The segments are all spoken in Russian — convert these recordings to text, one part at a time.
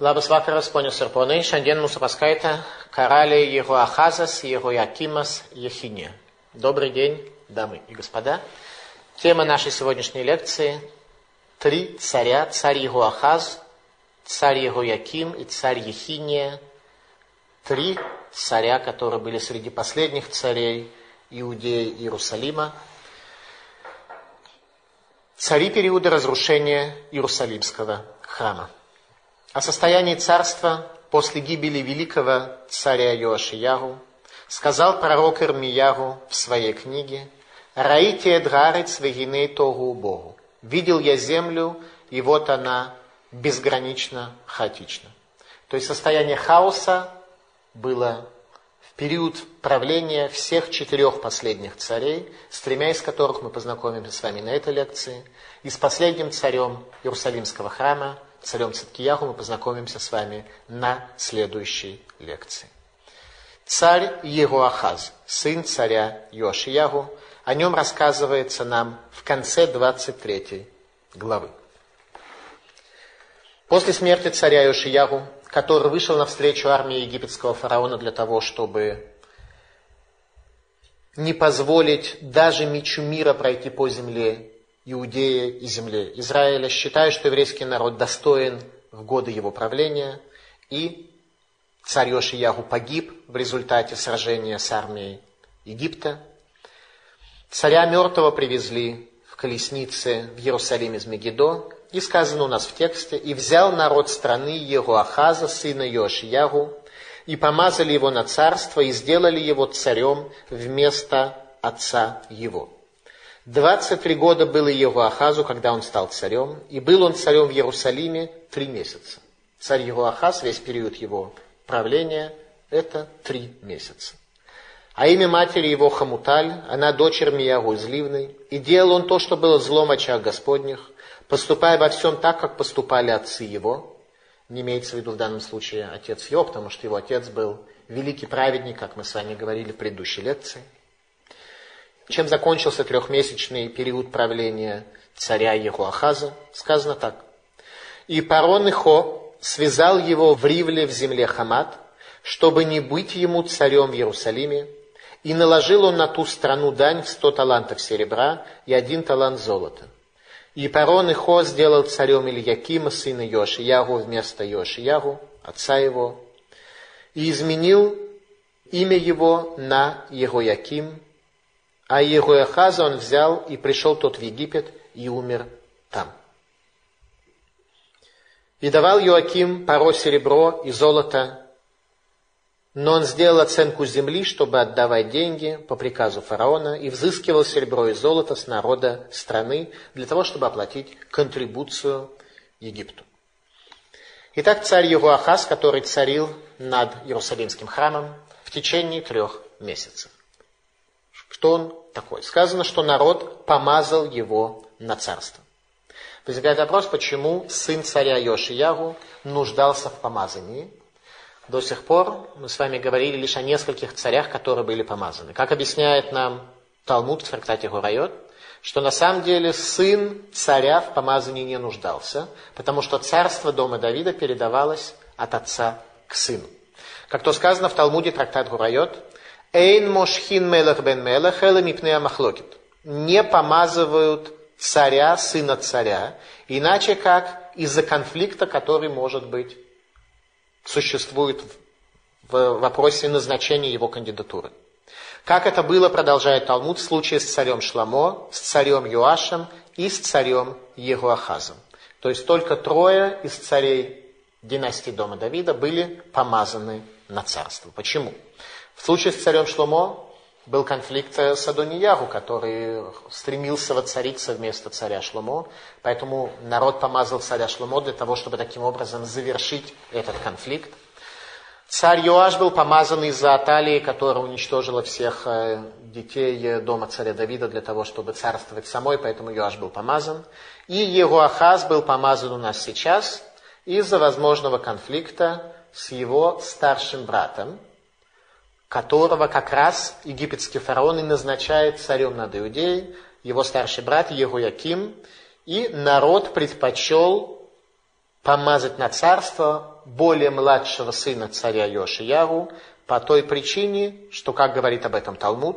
Labas vakaras, ponios ir ponai. Šiandien mūsų paskaitą karaliai Jehoahazas и Jehoiakимас Ехиния. Добрый день, дамы и господа. Тема нашей сегодняшней лекции – три царя, царь Егоахаз, царь Егояким и царь Ехиния. Три царя, которые были среди последних царей Иудеи и Иерусалима. Цари периода разрушения Иерусалимского храма. О состоянии царства после гибели великого царя Йоашиягу сказал пророк Ирмиягу в своей книге «Раите эдгарец вегиней тогу Богу». «Видел я землю, и вот она безгранично хаотична». То есть состояние хаоса было в период правления всех четырех последних царей, с тремя из которых мы познакомимся с вами на этой лекции, и с последним царем Иерусалимского храма, царем Циткияху мы познакомимся с вами на следующей лекции. Царь Егуахаз, сын царя Йошиягу, о нем рассказывается нам в конце 23 главы. После смерти царя Йошиягу, который вышел навстречу армии египетского фараона для того, чтобы не позволить даже мечу мира пройти по земле Иудея и земле Израиля, считая, что еврейский народ достоин в годы его правления, и царь Йошиягу погиб в результате сражения с армией Египта. Царя мертвого привезли в колеснице в Иерусалим из Мегидо, и сказано у нас в тексте, «И взял народ страны Егуахаза, сына Йошиягу, и помазали его на царство, и сделали его царем вместо отца его». 23 года было его Ахазу, когда он стал царем, и был он царем в Иерусалиме три месяца. Царь его Ахаз, весь период его правления, это три месяца. А имя матери его Хамуталь, она дочь Ирмиягу из Ливны, и делал он то, что было злом очах Господних, поступая во всем так, как поступали отцы его. Не имеется в виду в данном случае отец его, потому что его отец был великий праведник, как мы с вами говорили в предыдущей лекции – чем закончился трехмесячный период правления царя Ехуахаза? Сказано так. И Парон Ихо связал его в Ривле в земле Хамат, чтобы не быть ему царем в Иерусалиме, и наложил он на ту страну дань в сто талантов серебра и один талант золота. И Парон Ихо сделал царем Ильякима, сына Йошиягу, вместо Йошиягу, отца его, и изменил имя его на Егояким, а Егояхаза он взял и пришел тот в Египет и умер там. И давал Иоаким паро серебро и золото, но он сделал оценку земли, чтобы отдавать деньги по приказу фараона, и взыскивал серебро и золото с народа страны для того, чтобы оплатить контрибуцию Египту. Итак, царь Егуахаз, который царил над Иерусалимским храмом в течение трех месяцев. Что он такой? Сказано, что народ помазал его на царство. Возникает вопрос, почему сын царя Йошиягу нуждался в помазании. До сих пор мы с вами говорили лишь о нескольких царях, которые были помазаны. Как объясняет нам Талмуд в трактате Гурайот, что на самом деле сын царя в помазании не нуждался, потому что царство дома Давида передавалось от отца к сыну. Как то сказано в Талмуде трактат Гурайот, Эйн мошхин мелах бен мелах, эла мипнея махлокит. Не помазывают царя, сына царя, иначе как из-за конфликта, который, может быть, существует в вопросе назначения его кандидатуры. Как это было, продолжает Талмуд, в случае с царем Шламо, с царем Юашем и с царем Егуахазом. То есть только трое из царей династии дома Давида были помазаны на царство. Почему? В случае с царем Шломо был конфликт с Адониягу, который стремился воцариться вместо царя Шломо. Поэтому народ помазал царя Шломо для того, чтобы таким образом завершить этот конфликт. Царь Йоаш был помазан из-за Аталии, которая уничтожила всех э, детей дома царя Давида для того, чтобы царствовать самой, поэтому Йоаш был помазан. И Егуахаз был помазан у нас сейчас из-за возможного конфликта с его старшим братом, которого как раз египетский фараон и назначает царем над Иудеей, его старший брат Егуяким, и народ предпочел помазать на царство более младшего сына царя Йошиягу по той причине, что, как говорит об этом Талмуд,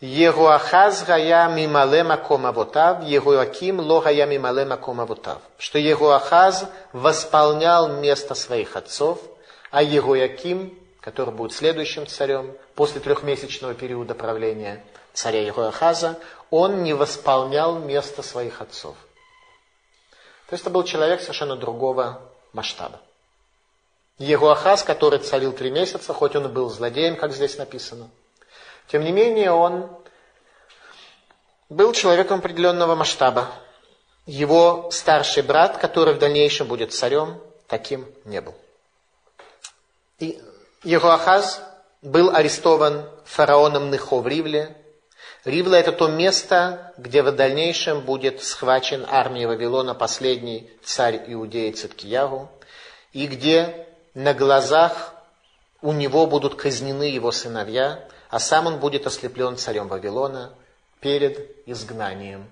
Егуахаз гая мимале маком авотав, Егуаким ло гая мимале маком авотав. Что Егуахаз восполнял место своих отцов, а Егуяким, который будет следующим царем после трехмесячного периода правления царя Егуахаза, он не восполнял место своих отцов. То есть это был человек совершенно другого масштаба. Егуахаз, который царил три месяца, хоть он и был злодеем, как здесь написано, тем не менее он был человеком определенного масштаба. Его старший брат, который в дальнейшем будет царем, таким не был. И Егуахаз был арестован фараоном Нехо в Ривле, Ривла – это то место, где в дальнейшем будет схвачен армией Вавилона последний царь Иудеи Циткиягу, и где на глазах у него будут казнены его сыновья, а сам он будет ослеплен царем Вавилона перед изгнанием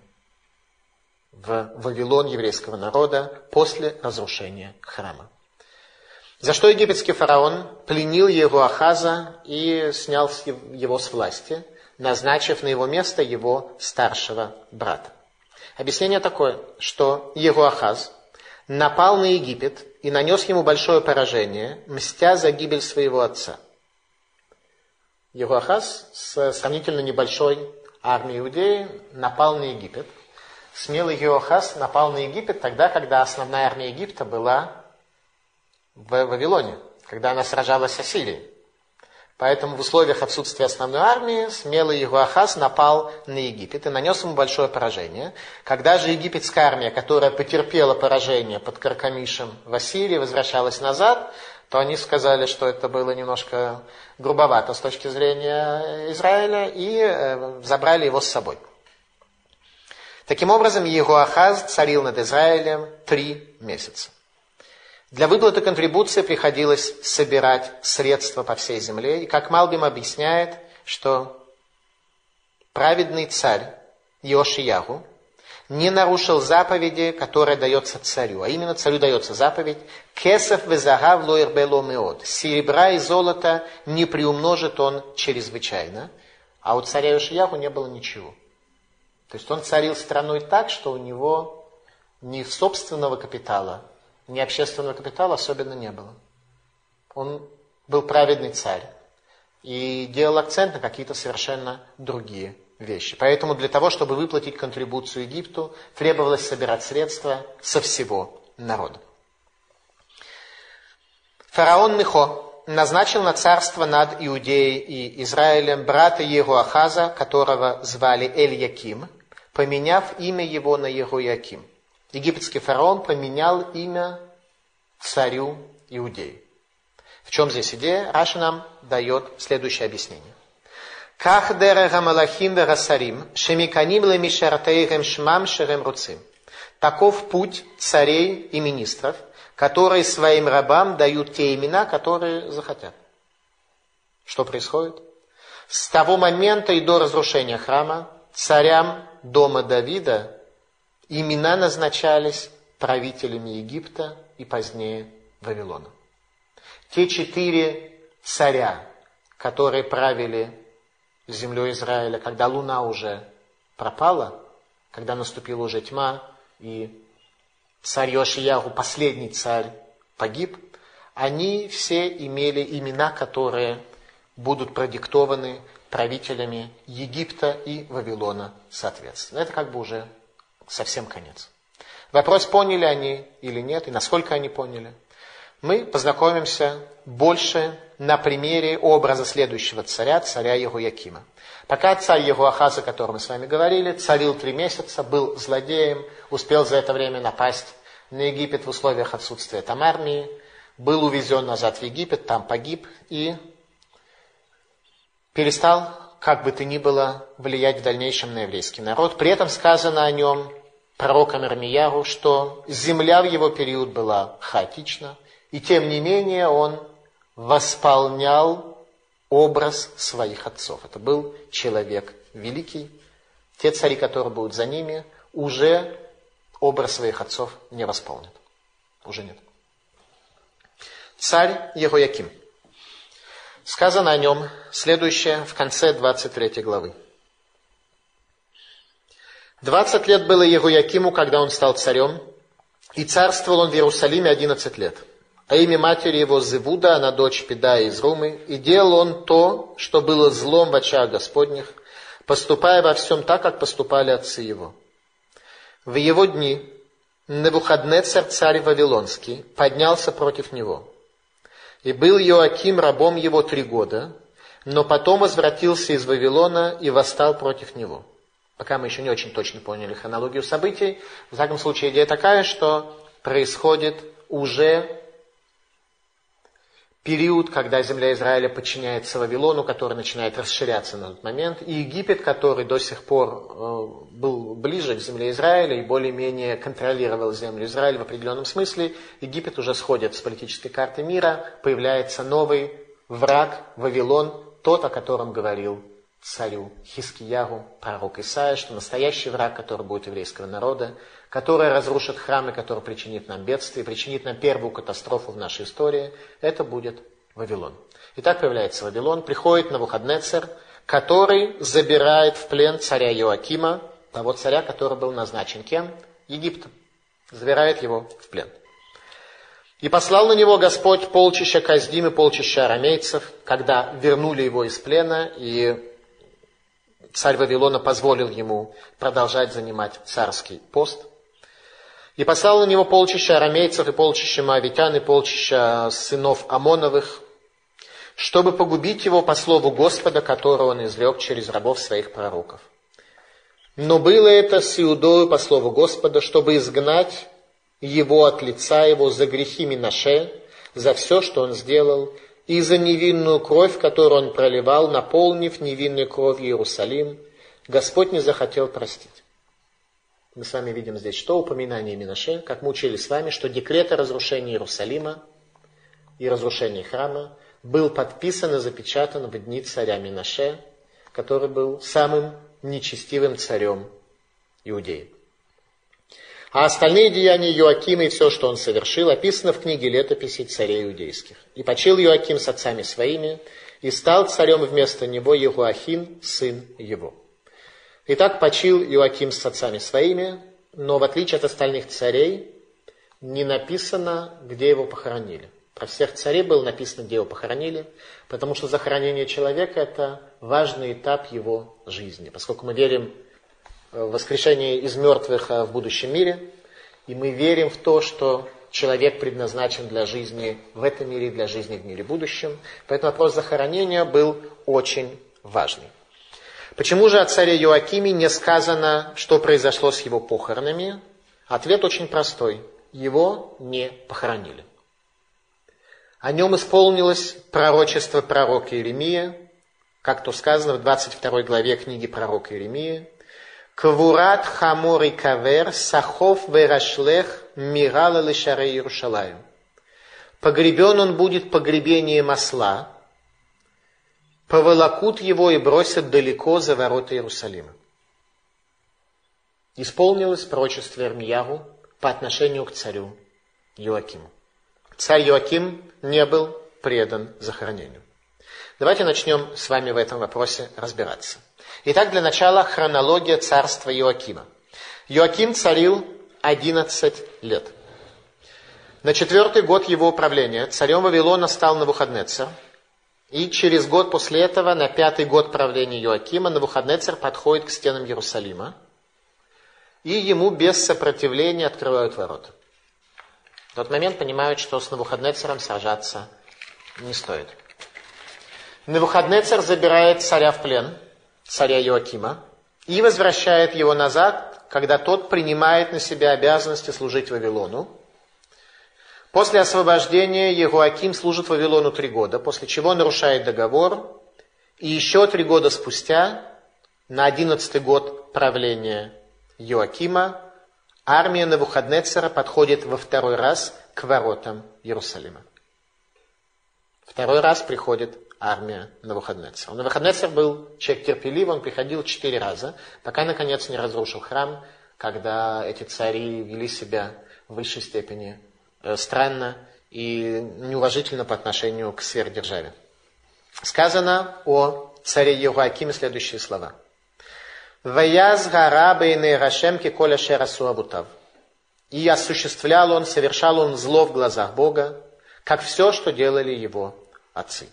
в Вавилон еврейского народа после разрушения храма. За что египетский фараон пленил его Ахаза и снял его с власти – назначив на его место его старшего брата. Объяснение такое, что Егуахаз напал на Египет и нанес ему большое поражение, мстя за гибель своего отца. Егуахаз с сравнительно небольшой армией Иудеи напал на Египет. Смелый Егуахаз напал на Египет тогда, когда основная армия Египта была в Вавилоне, когда она сражалась с Ассирией. Поэтому в условиях отсутствия основной армии смелый Егуахаз напал на Египет и нанес ему большое поражение. Когда же египетская армия, которая потерпела поражение под Каркамишем в Ассирии, возвращалась назад, то они сказали, что это было немножко грубовато с точки зрения Израиля, и э, забрали его с собой. Таким образом, Егуахаз царил над Израилем три месяца. Для выплаты контрибуции приходилось собирать средства по всей земле. И как Малбим объясняет, что праведный царь Йошиягу не нарушил заповеди, которая дается царю. А именно царю дается заповедь «Кесов везагав лоирбело меод». Серебра и золота не приумножит он чрезвычайно. А у царя Йошиягу не было ничего. То есть он царил страной так, что у него ни собственного капитала, ни общественного капитала особенно не было. Он был праведный царь и делал акцент на какие-то совершенно другие вещи. Поэтому для того, чтобы выплатить контрибуцию Египту, требовалось собирать средства со всего народа. Фараон Нихо назначил на царство над Иудеей и Израилем брата Егуахаза, которого звали Эль-Яким, поменяв имя его на Егояким – египетский фараон поменял имя царю Иудеи. В чем здесь идея? Раша нам дает следующее объяснение. Дерега малахим верасарим, шемиканим лемишартейгем шмам шерем руцим. Таков путь царей и министров, которые своим рабам дают те имена, которые захотят. Что происходит? С того момента и до разрушения храма царям дома Давида Имена назначались правителями Египта и позднее Вавилона. Те четыре царя, которые правили землей Израиля, когда луна уже пропала, когда наступила уже тьма, и царь Йошиягу, последний царь, погиб, они все имели имена, которые будут продиктованы правителями Египта и Вавилона соответственно. Это как бы уже совсем конец. Вопрос, поняли они или нет, и насколько они поняли. Мы познакомимся больше на примере образа следующего царя, царя Егуякима. Пока царь Егуахаз, о котором мы с вами говорили, царил три месяца, был злодеем, успел за это время напасть на Египет в условиях отсутствия там армии, был увезен назад в Египет, там погиб и перестал как бы то ни было, влиять в дальнейшем на еврейский народ. При этом сказано о нем пророком Ирмияру, что земля в его период была хаотична, и тем не менее он восполнял образ своих отцов. Это был человек великий. Те цари, которые будут за ними, уже образ своих отцов не восполнят. уже нет. Царь Егояким. Сказано о нем следующее в конце 23 главы. Двадцать лет было Егоякиму, когда он стал царем, и царствовал он в Иерусалиме одиннадцать лет. А имя матери его Зевуда, она дочь Педая из Румы, и делал он то, что было злом в очах Господних, поступая во всем так, как поступали отцы его. В его дни Навуходнецар, царь Вавилонский, поднялся против него. И был Иоаким рабом его три года, но потом возвратился из Вавилона и восстал против него. Пока мы еще не очень точно поняли хронологию событий, в всяком случае идея такая, что происходит уже период, когда земля Израиля подчиняется Вавилону, который начинает расширяться на тот момент, и Египет, который до сих пор э, был ближе к земле Израиля и более-менее контролировал землю Израиля в определенном смысле, Египет уже сходит с политической карты мира, появляется новый враг Вавилон, тот, о котором говорил царю Хискиягу, пророк Исаия, что настоящий враг, который будет еврейского народа, который разрушит храмы, который причинит нам бедствие, причинит нам первую катастрофу в нашей истории, это будет Вавилон. И так появляется Вавилон, приходит на Навуходнецер, который забирает в плен царя Иоакима, того царя, который был назначен кем? Египтом. Забирает его в плен. И послал на него Господь полчища Каздим и полчища арамейцев, когда вернули его из плена, и царь Вавилона позволил ему продолжать занимать царский пост – и послал на него полчища арамейцев и полчища моавитян и полчища сынов Амоновых, чтобы погубить его по слову Господа, которого он извлек через рабов своих пророков. Но было это с Иудою по слову Господа, чтобы изгнать его от лица его за грехи Минаше, за все, что он сделал, и за невинную кровь, которую он проливал, наполнив невинной кровью Иерусалим, Господь не захотел простить. Мы с вами видим здесь что? Упоминание Минаше, как мы учили с вами, что декрет о разрушении Иерусалима и разрушении храма был подписан и запечатан в дни царя Минаше, который был самым нечестивым царем Иудеи. А остальные деяния Иоакима и все, что он совершил, описано в книге летописей царей иудейских. «И почил Иоаким с отцами своими, и стал царем вместо него Егуахин, сын его». Итак, почил Иоаким с отцами своими, но в отличие от остальных царей, не написано, где его похоронили. Про всех царей было написано, где его похоронили, потому что захоронение человека – это важный этап его жизни. Поскольку мы верим воскрешение из мертвых а, в будущем мире, и мы верим в то, что человек предназначен для жизни в этом мире для жизни в мире будущем. Поэтому вопрос захоронения был очень важный. Почему же о царе Иоакиме не сказано, что произошло с его похоронами? Ответ очень простой. Его не похоронили. О нем исполнилось пророчество пророка Иеремия, как то сказано в 22 главе книги пророка Иеремии. Квурат хамор и кавер сахов верашлех мирала лишаре Иерушалаю. Погребен он будет погребением осла, поволокут его и бросят далеко за ворота Иерусалима. Исполнилось пророчество Ирмиягу по отношению к царю Иоакиму. Царь Иоаким не был предан захоронению. Давайте начнем с вами в этом вопросе разбираться. Итак, для начала хронология царства Иоакима. Иоаким царил 11 лет. На четвертый год его управления царем Вавилона стал Навуходнецер – и через год после этого, на пятый год правления Иоакима, Навуходнецер подходит к стенам Иерусалима, и ему без сопротивления открывают ворота. В тот момент понимают, что с Навуходнецером сражаться не стоит. Навуходнецер забирает царя в плен, царя Иоакима, и возвращает его назад, когда тот принимает на себя обязанности служить Вавилону, После освобождения Егоаким служит Вавилону три года, после чего нарушает договор, и еще три года спустя, на одиннадцатый год правления Йоакима, армия Навуходнецера подходит во второй раз к воротам Иерусалима. Второй раз приходит армия Навуходнецера. Навуходнецер был человек терпеливый, он приходил четыре раза, пока наконец не разрушил храм, когда эти цари вели себя в высшей степени э, странно и неуважительно по отношению к сверхдержаве. Сказано о царе Евакиме следующие слова. «Ваяз гара бейны Рашемки коля шерасу абутав». И осуществлял он, совершал он зло в глазах Бога, как все, что делали его отцы.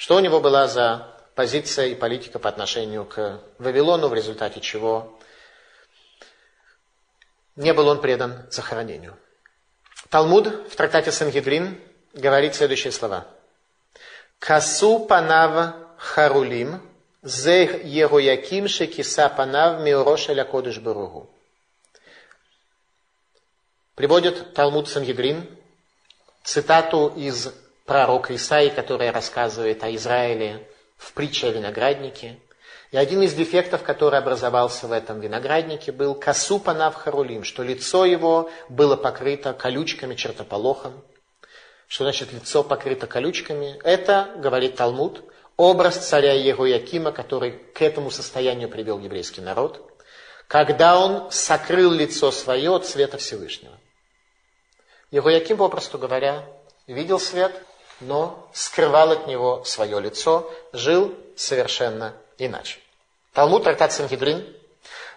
Что у него была за позиция и политика по отношению к Вавилону, в результате чего не был он предан захоронению. Талмуд в трактате Сангидрин говорит следующие слова. Касу панав харулим, зе Егояким шекиса панав миороша ля кодыш баругу. Приводит Талмуд Сангидрин цитату из пророка Исаи, который рассказывает о Израиле в притче о винограднике. И один из дефектов, который образовался в этом винограднике, был касупа навхарулим, что лицо его было покрыто колючками, чертополохом. Что значит лицо покрыто колючками? Это, говорит Талмуд, образ царя Егоякима, который к этому состоянию привел еврейский народ, когда он сокрыл лицо свое от света Всевышнего. Егояким, попросту говоря, видел свет, но скрывал от него свое лицо, жил совершенно иначе. Талмуд, трактат Сангидрин.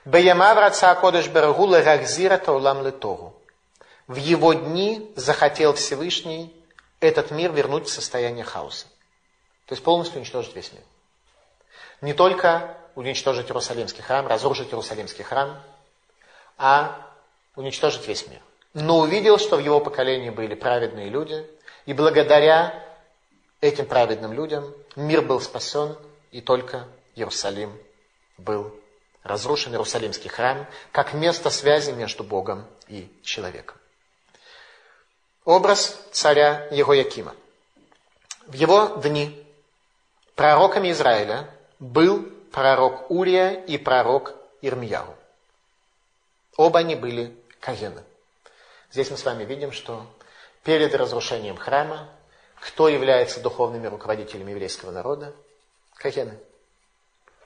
Беямав раца кодыш берагу лерахзира таулам летору. В его дни захотел Всевышний этот мир вернуть в состояние хаоса. То есть полностью уничтожить весь мир. Не только уничтожить Иерусалимский храм, разрушить Иерусалимский храм, а уничтожить весь мир. Но увидел, что в его поколении были праведные люди, и благодаря этим праведным людям мир был спасен, и только Иерусалим был разрушен, Иерусалимский храм, как место связи между Богом и человеком. Образ царя Егоякима. В его дни пророками Израиля был пророк Урия и пророк Ирмияу. Оба они были каены. Здесь мы с вами видим, что перед разрушением храма кто является духовными руководителями еврейского народа? Каены.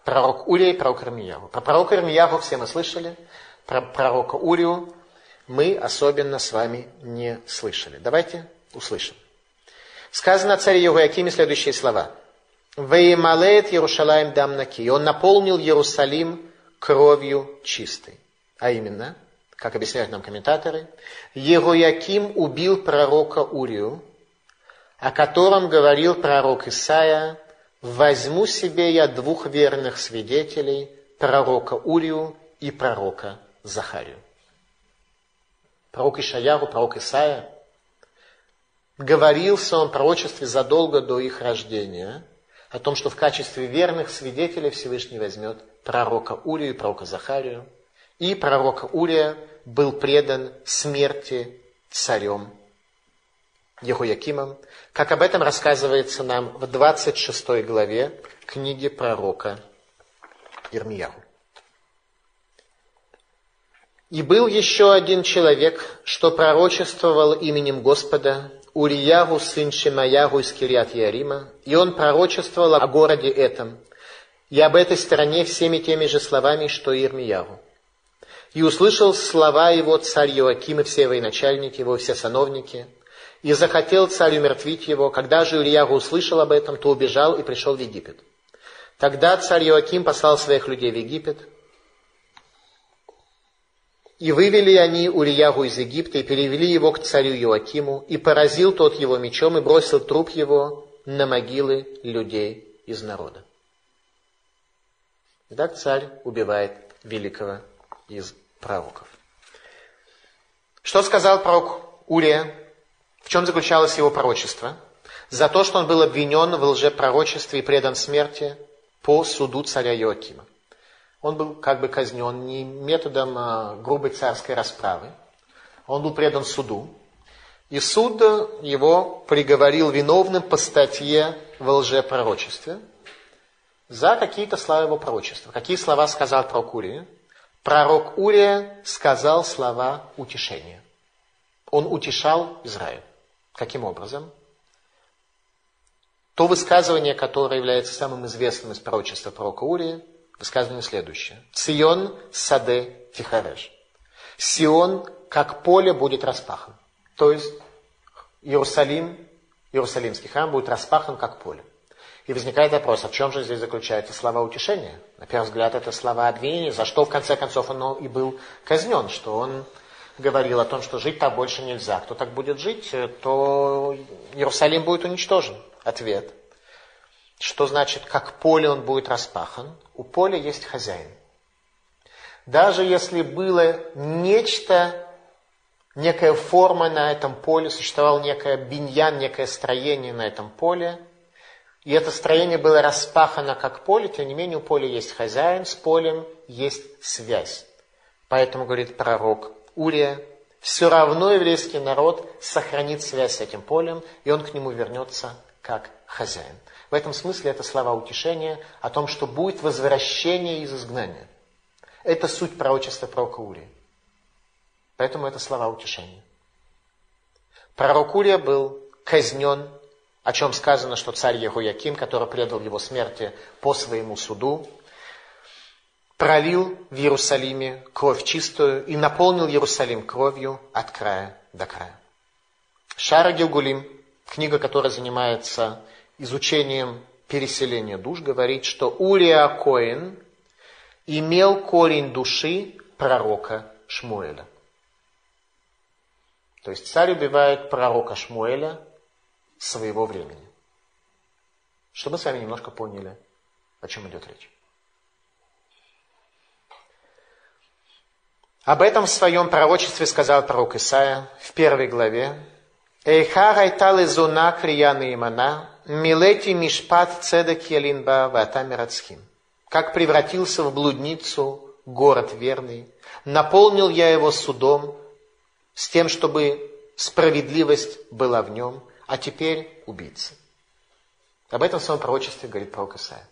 Пророк Урия и пророк Ирмияву. Про пророка Ирмияву все мы слышали. Про пророка Урию мы особенно с вами не слышали. Давайте услышим. Сказано о царе Евоякиме следующие слова. Веймалеет Ярушалаем дамнаки. И он наполнил Иерусалим кровью чистой. А именно, как объясняют нам комментаторы, Ерояким убил пророка Урию, о котором говорил пророк Исаия, «Возьму себе я двух верных свидетелей, пророка Урию и пророка Захарию». Пророк Ишаяру, пророк Исаия, говорил в своем пророчестве задолго до их рождения о том, что в качестве верных свидетелей Всевышний возьмет пророка Урию и пророка Захарию. И пророка Урия был предан смерти царем Ехуякимом, как об этом рассказывается нам в 26 главе книги пророка Ирмияху. И был еще один человек, что пророчествовал именем Господа, Уриягу, сын Шимаягу из Кириат Ярима, и он пророчествовал о городе этом, и об этой стране всеми теми же словами, что и Ирмиягу. И услышал слова его царь Иоаким и все военачальники его, все сановники, и захотел царь умертвить его. Когда же Ильягу услышал об этом, то убежал и пришел в Египет. Тогда царь Иоаким послал своих людей в Египет, и вывели они Урияху из Египта и перевели его к царю Иоакиму, и поразил тот его мечом и бросил труп его на могилы людей из народа. Итак, царь убивает великого из пророков. Что сказал пророк Урия в чем заключалось его пророчество? За то, что он был обвинен в лжепророчестве и предан смерти по суду царя Иоакима. Он был как бы казнен не методом а, грубой царской расправы. Он был предан суду. И суд его приговорил виновным по статье в лжепророчестве за какие-то слова его пророчества. Какие слова сказал пророк Урия? Пророк Урия сказал слова утешения. Он утешал Израиль. Каким образом? То высказывание, которое является самым известным из пророчества пророка Урии, высказывание следующее. Цион саде тихареш. Сион, как поле, будет распахан. То есть, Иерусалим, Иерусалимский храм будет распахан как поле. И возникает вопрос, а в чем же здесь заключаются слова утешения? На первый взгляд, это слова обвинения, за что в конце концов он и был казнен, что он говорил о том, что жить так больше нельзя. Кто так будет жить, то Иерусалим будет уничтожен. Ответ. Что значит, как поле он будет распахан? У поля есть хозяин. Даже если было нечто, некая форма на этом поле, существовал некое биньян, некое строение на этом поле, и это строение было распахано как поле, тем не менее у поля есть хозяин, с полем есть связь. Поэтому, говорит пророк Урия, все равно еврейский народ сохранит связь с этим полем, и он к нему вернется как хозяин. В этом смысле это слова утешения о том, что будет возвращение из изгнания. Это суть пророчества пророка Урия. Поэтому это слова утешения. Пророк Урия был казнен о чем сказано, что царь Егояким, который предал его смерти по своему суду, пролил в Иерусалиме кровь чистую и наполнил Иерусалим кровью от края до края. Шара Гилгулим, книга, которая занимается изучением переселения душ, говорит, что Урия Коин имел корень души пророка Шмуэля. То есть царь убивает пророка Шмуэля, своего времени. Чтобы мы с вами немножко поняли, о чем идет речь. Об этом в своем пророчестве сказал пророк Исаия в первой главе. Эйхар айтал изуна крияна имана, милети мишпат цедек ялинба вата. Как превратился в блудницу город верный, наполнил я его судом, с тем, чтобы справедливость была в нем, а теперь убийцы. Об этом в своем пророчестве говорит пророк Исаия.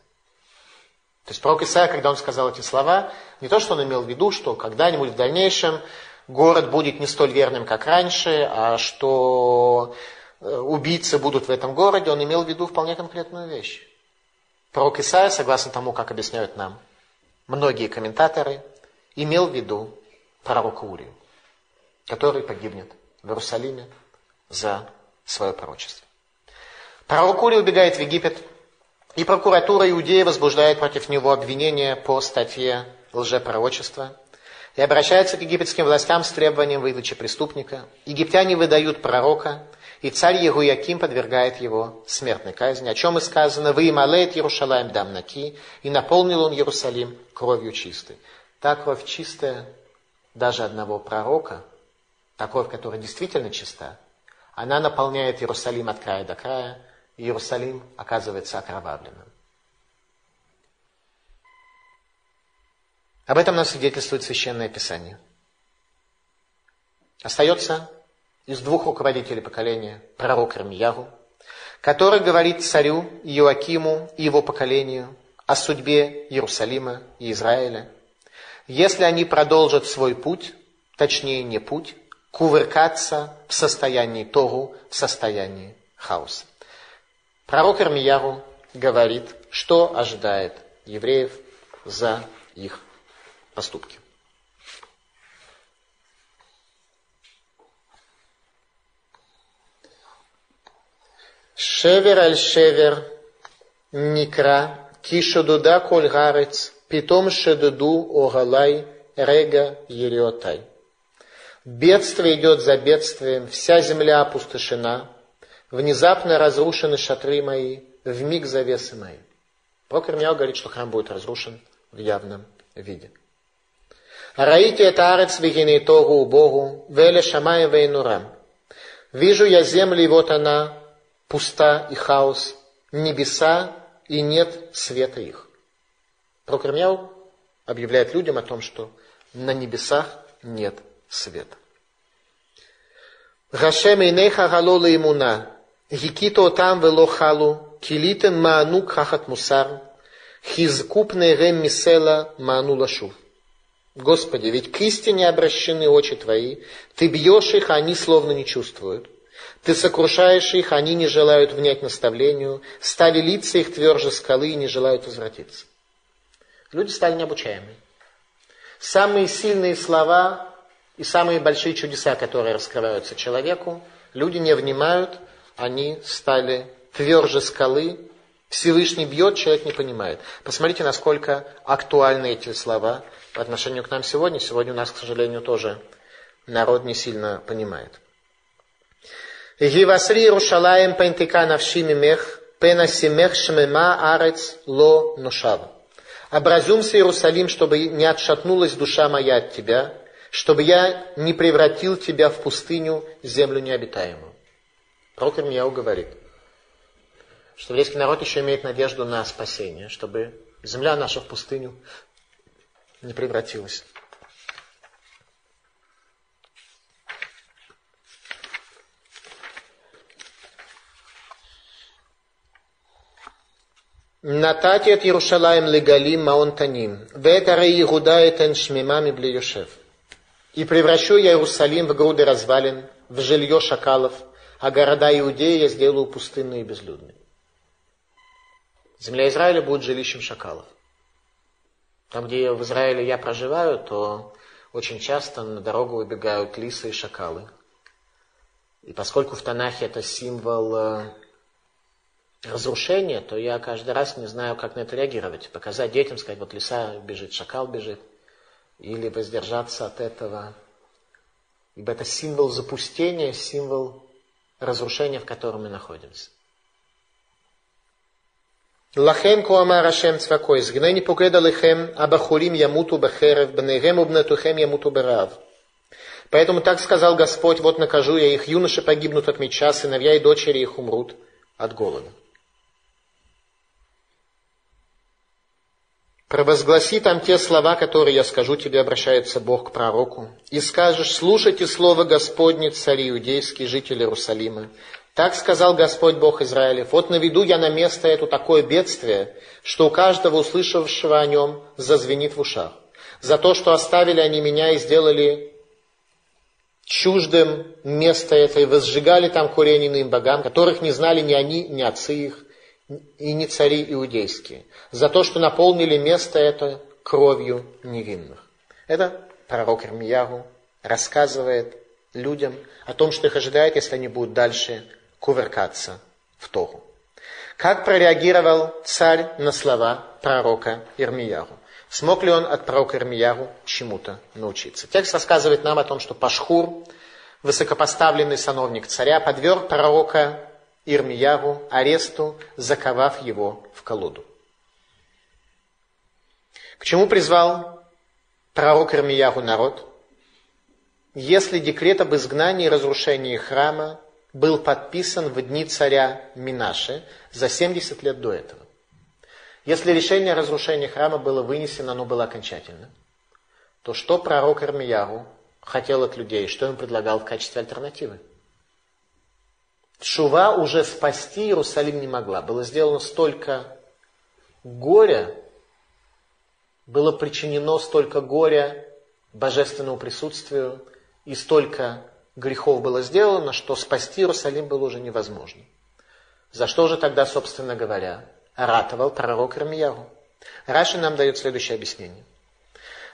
То есть пророк Исаия, когда он сказал эти слова, не то, что он имел в виду, что когда-нибудь в дальнейшем город будет не столь верным, как раньше, а что э, убийцы будут в этом городе, он имел в виду вполне конкретную вещь. Пророк Исаия, согласно тому, как объясняют нам многие комментаторы, имел в виду пророка Урию, который погибнет в Иерусалиме за свое пророчество. Пророк Ури убегает в Египет, и прокуратура Иудеи возбуждает против него обвинение по статье лжепророчества и обращается к египетским властям с требованием выдачи преступника. Египтяне выдают пророка, и царь Егуяким подвергает его смертной казни, о чем и сказано, «Вы ималеет Иерушалаем дамнаки», и наполнил он Иерусалим кровью чистой. Та кровь чистая даже одного пророка, та кровь, которая действительно чиста, она наполняет Иерусалим от края до края, и Иерусалим оказывается окровавленным. Об этом нам свидетельствует Священное Писание. Остается из двух руководителей поколения пророк Ирмиягу, который говорит царю Иоакиму и его поколению о судьбе Иерусалима и Израиля. Если они продолжат свой путь, точнее не путь, кувыркаться в состоянии Тогу, в состоянии хаоса. Пророк Армияру говорит, что ожидает евреев за их поступки. Шевер аль шевер никра, кишудуда коль гарец, питом шедуду огалай рега ериотай. Бедствие идет за бедствием, вся земля опустошена, внезапно разрушены шатры мои, в миг завесы мои. Пророк Ирмияу говорит, что храм будет разрушен в явном виде. Раите это арец вегины тогу Богу, веле шамай вейнурам. Вижу я землю, и вот она, пуста и хаос, небеса, и нет света их. Пророк Ирмияу объявляет людям о том, что на небесах нет света. Гашем инеха галола имуна, гикито там вело халу, килитем маанук хахат мусар, хизкуп нейрем мисела маану лашув. Господи, ведь к истине обращены очи Твои, Ты бьешь их, а они словно не чувствуют. Ты сокрушаешь их, они не желают внять наставлению, стали лица их тверже скалы и не желают возвратиться. Люди стали необучаемыми. Самые сильные слова и самые большие чудеса, которые раскрываются человеку, Люди не внимают, они стали тверже скалы. Всевышний бьет, человек не понимает. Посмотрите, насколько актуальны эти слова по отношению к нам сегодня. Сегодня у нас, к сожалению, тоже народ не сильно понимает. Гивасри Иерушалаем пентика навши мимех, пена семех шмема арец ло нушава. Образумся, Иерусалим, чтобы не отшатнулась душа моя от тебя, чтобы я не превратил тебя в пустыню, землю необитаемую. Пророк Ирмияу говорит, что еврейский народ еще имеет надежду на спасение, чтобы земля наша в пустыню не превратилась. Натати от Иерушалаем легали маонтаним. ветаре аре Иуда этен шмимами бле и превращу я Иерусалим в груды развалин, в жилье шакалов, а города Иудеи я сделаю пустынные и безлюдные. Земля Израиля будет жилищем шакалов. Там, где в Израиле я проживаю, то очень часто на дорогу выбегают лисы и шакалы. И поскольку в Танахе это символ э, разрушения, то я каждый раз не знаю, как на это реагировать. Показать детям, сказать, вот лиса бежит, шакал бежит или воздержаться от этого, ибо это символ запустения, символ разрушения, в котором мы находимся. לכן כה אמר השם צבא כה, זגני אני פוקד עליכם, הבחורים ימותו בחרב, בניהם ובנותיכם Поэтому так сказал Господь, вот накажу я их, юноши погибнут от меча, сыновья и дочери их умрут от голода. Провозгласи там те слова, которые я скажу тебе, обращается Бог к пророку. И скажешь, слушайте слово Господне, цари иудейские, жители Иерусалима. Так сказал Господь Бог Израилев. Вот наведу я на место это такое бедствие, что у каждого услышавшего о нем зазвенит в ушах. За то, что оставили они меня и сделали чуждым место это, и возжигали там курение иным богам, которых не знали ни они, ни отцы их, и не цари иудейские, за то, что наполнили место это кровью невинных. Это пророк Ирмиягу рассказывает людям о том, что их ожидает, если они будут дальше кувыркаться в Тору. Как прореагировал царь на слова пророка Ирмиягу? Смог ли он от пророка Ирмиягу чему-то научиться? Текст рассказывает нам о том, что Пашхур, высокопоставленный сановник царя, подверг пророка Ирмиягу аресту, заковав его в колоду. К чему призвал пророк Ирмиягу народ? Если декрет об изгнании и разрушении храма был подписан в дни царя Минаши за 70 лет до этого. Если решение о разрушении храма было вынесено, оно было окончательно, то что пророк Ирмиягу хотел от людей, что им предлагал в качестве альтернативы? Шува уже спасти Иерусалим не могла. Было сделано столько горя, было причинено столько горя божественному присутствию, и столько грехов было сделано, что спасти Иерусалим было уже невозможно. За что же тогда, собственно говоря, ратовал пророк Ирмияру? Раши нам дает следующее объяснение.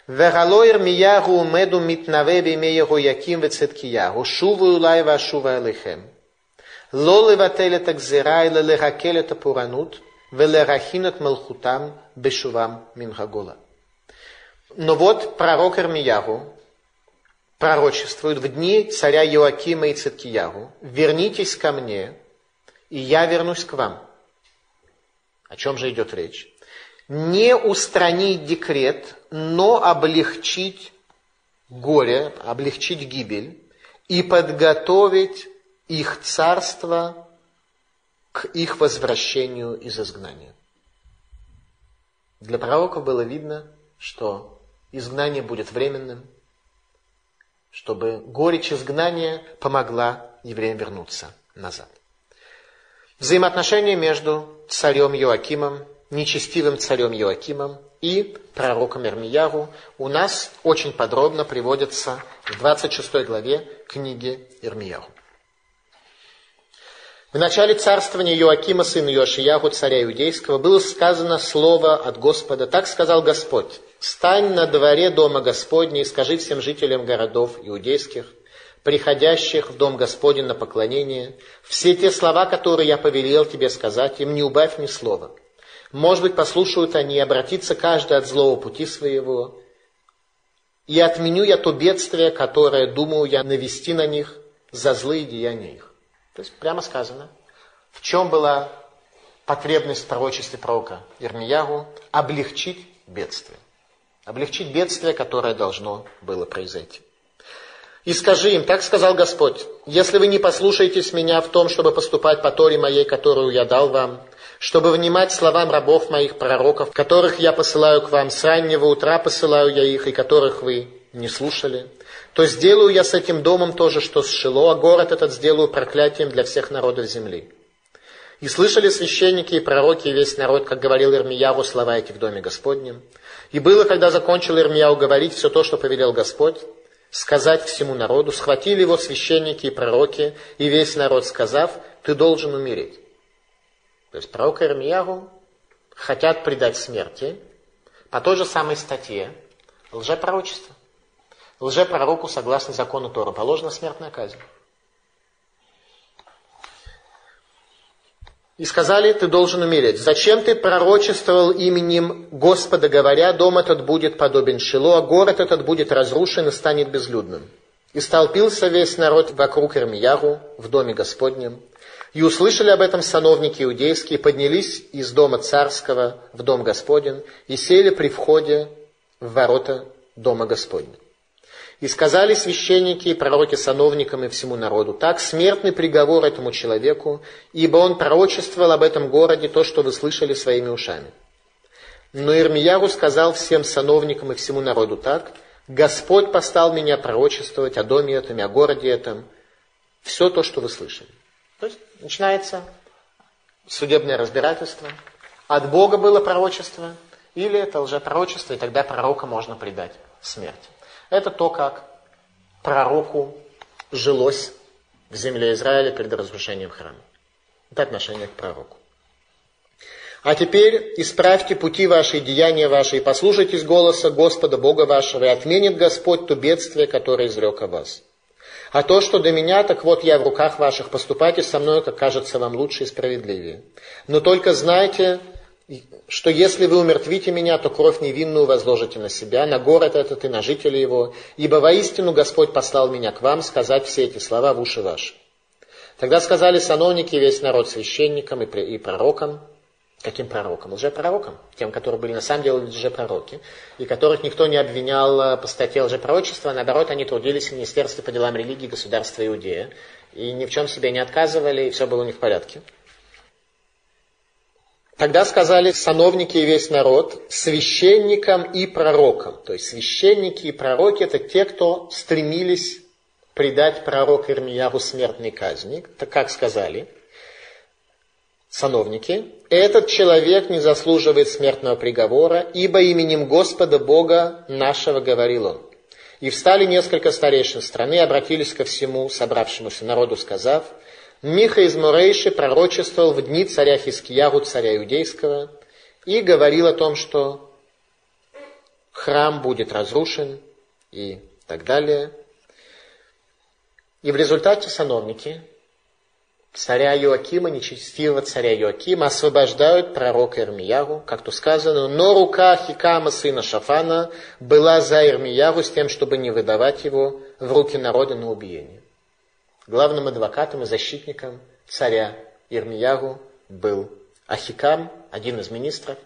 Верало Ирмияру меду митнаве бимеяху яким вецеткияру шуву лайва шува элихем. לא לבטל את הגזירה, אלא לרקל את הפורענות ולהכין את מלכותם בשובם מן הגולה. Но вот пророк Ирмиягу пророчествует в дни царя Иоакима и Циткиягу, вернитесь ко мне, и я вернусь к вам. О чем же идет речь? Не устранить декрет, но облегчить горе, облегчить гибель и подготовить их царство к их возвращению из изгнания. Для пророка было видно, что изгнание будет временным, чтобы горечь изгнания помогла евреям вернуться назад. Взаимоотношения между царем Иоакимом, нечестивым царем Иоакимом и пророком Ирмияру у нас очень подробно приводятся в 26 главе книги Ирмияру. В начале царствования Иоакима, сына Иошияху, царя Иудейского, было сказано слово от Господа. Так сказал Господь. «Стань на дворе дома Господня и скажи всем жителям городов иудейских, приходящих в дом Господень на поклонение, все те слова, которые я повелел тебе сказать, им не убавь ни слова. Может быть, послушают они, обратиться каждый от злого пути своего, и отменю я то бедствие, которое, думаю я, навести на них за злые деяния их. То есть, прямо сказано, в чем была потребность в пророчестве пророка Ирмиягу? Облегчить бедствие. Облегчить бедствие, которое должно было произойти. И скажи им, так сказал Господь, если вы не послушаетесь меня в том, чтобы поступать по Торе моей, которую я дал вам, чтобы внимать словам рабов моих пророков, которых я посылаю к вам, с раннего утра посылаю я их, и которых вы не слушали, то сделаю я с этим домом то же, что с Шило, а город этот сделаю проклятием для всех народов земли. И слышали священники и пророки и весь народ, как говорил Ирмияву, слова эти в доме Господнем. И было, когда закончил Ирмияу говорить все то, что повелел Господь, сказать всему народу, схватили его священники и пророки, и весь народ, сказав, ты должен умереть. То есть пророк Ирмиягу хотят предать смерти по той же самой статье лжепророчества. Лжепророку, согласно закону Тора, положена смертная казнь. И сказали, ты должен умереть. Зачем ты пророчествовал именем Господа, говоря, дом этот будет подобен Шило, а город этот будет разрушен и станет безлюдным? И столпился весь народ вокруг Ирмияру в доме Господнем. И услышали об этом сановники иудейские, поднялись из дома царского в дом Господень и сели при входе в ворота дома Господня. И сказали священники и пророки сановникам и всему народу, так смертный приговор этому человеку, ибо он пророчествовал об этом городе то, что вы слышали своими ушами. Но Ирмияру сказал всем сановникам и всему народу так, Господь постал меня пророчествовать о доме этом о городе этом, все то, что вы слышали. То есть начинается судебное разбирательство. От Бога было пророчество, или это лжепророчество, и тогда пророка можно предать смерти. Это то, как пророку жилось в земле Израиля перед разрушением храма. Это отношение к пророку. А теперь исправьте пути ваши и деяния ваши, и послушайтесь голоса Господа Бога вашего, и отменит Господь то бедствие, которое изрек о вас. А то, что до меня, так вот я в руках ваших, поступайте со мной, как кажется вам лучше и справедливее. Но только знайте, что если вы умертвите меня, то кровь невинную возложите на себя, на город этот и на жителей его, ибо воистину Господь послал меня к вам сказать все эти слова в уши ваши. Тогда сказали сановники весь народ священникам и пророкам, Каким пророкам? Лжепророкам. Тем, которые были на самом деле лжепророки, и которых никто не обвинял э, по статье лжепророчества, наоборот, они трудились в Министерстве по делам религии государства Иудея, и ни в чем себе не отказывали, и все было у них в порядке. Тогда сказали сановники и весь народ священникам и пророкам. То есть священники и пророки это те, кто стремились предать пророка Ирмияру смертной казни. Так как сказали сановники, этот человек не заслуживает смертного приговора, ибо именем Господа Бога нашего говорил он. И встали несколько старейшин страны, обратились ко всему собравшемуся народу, сказав, Миха из Мурейши пророчествовал в дни царя Хискиягу, царя Иудейского, и говорил о том, что храм будет разрушен и так далее. И в результате сановники царя Иоакима, нечестивого царя Иоакима, освобождают пророка Ирмияру, как то сказано, но рука Хикама, сына Шафана, была за Ирмияру с тем, чтобы не выдавать его в руки народа на убиение. Главным адвокатом и защитником царя Ирмиягу был Ахикам, один из министров,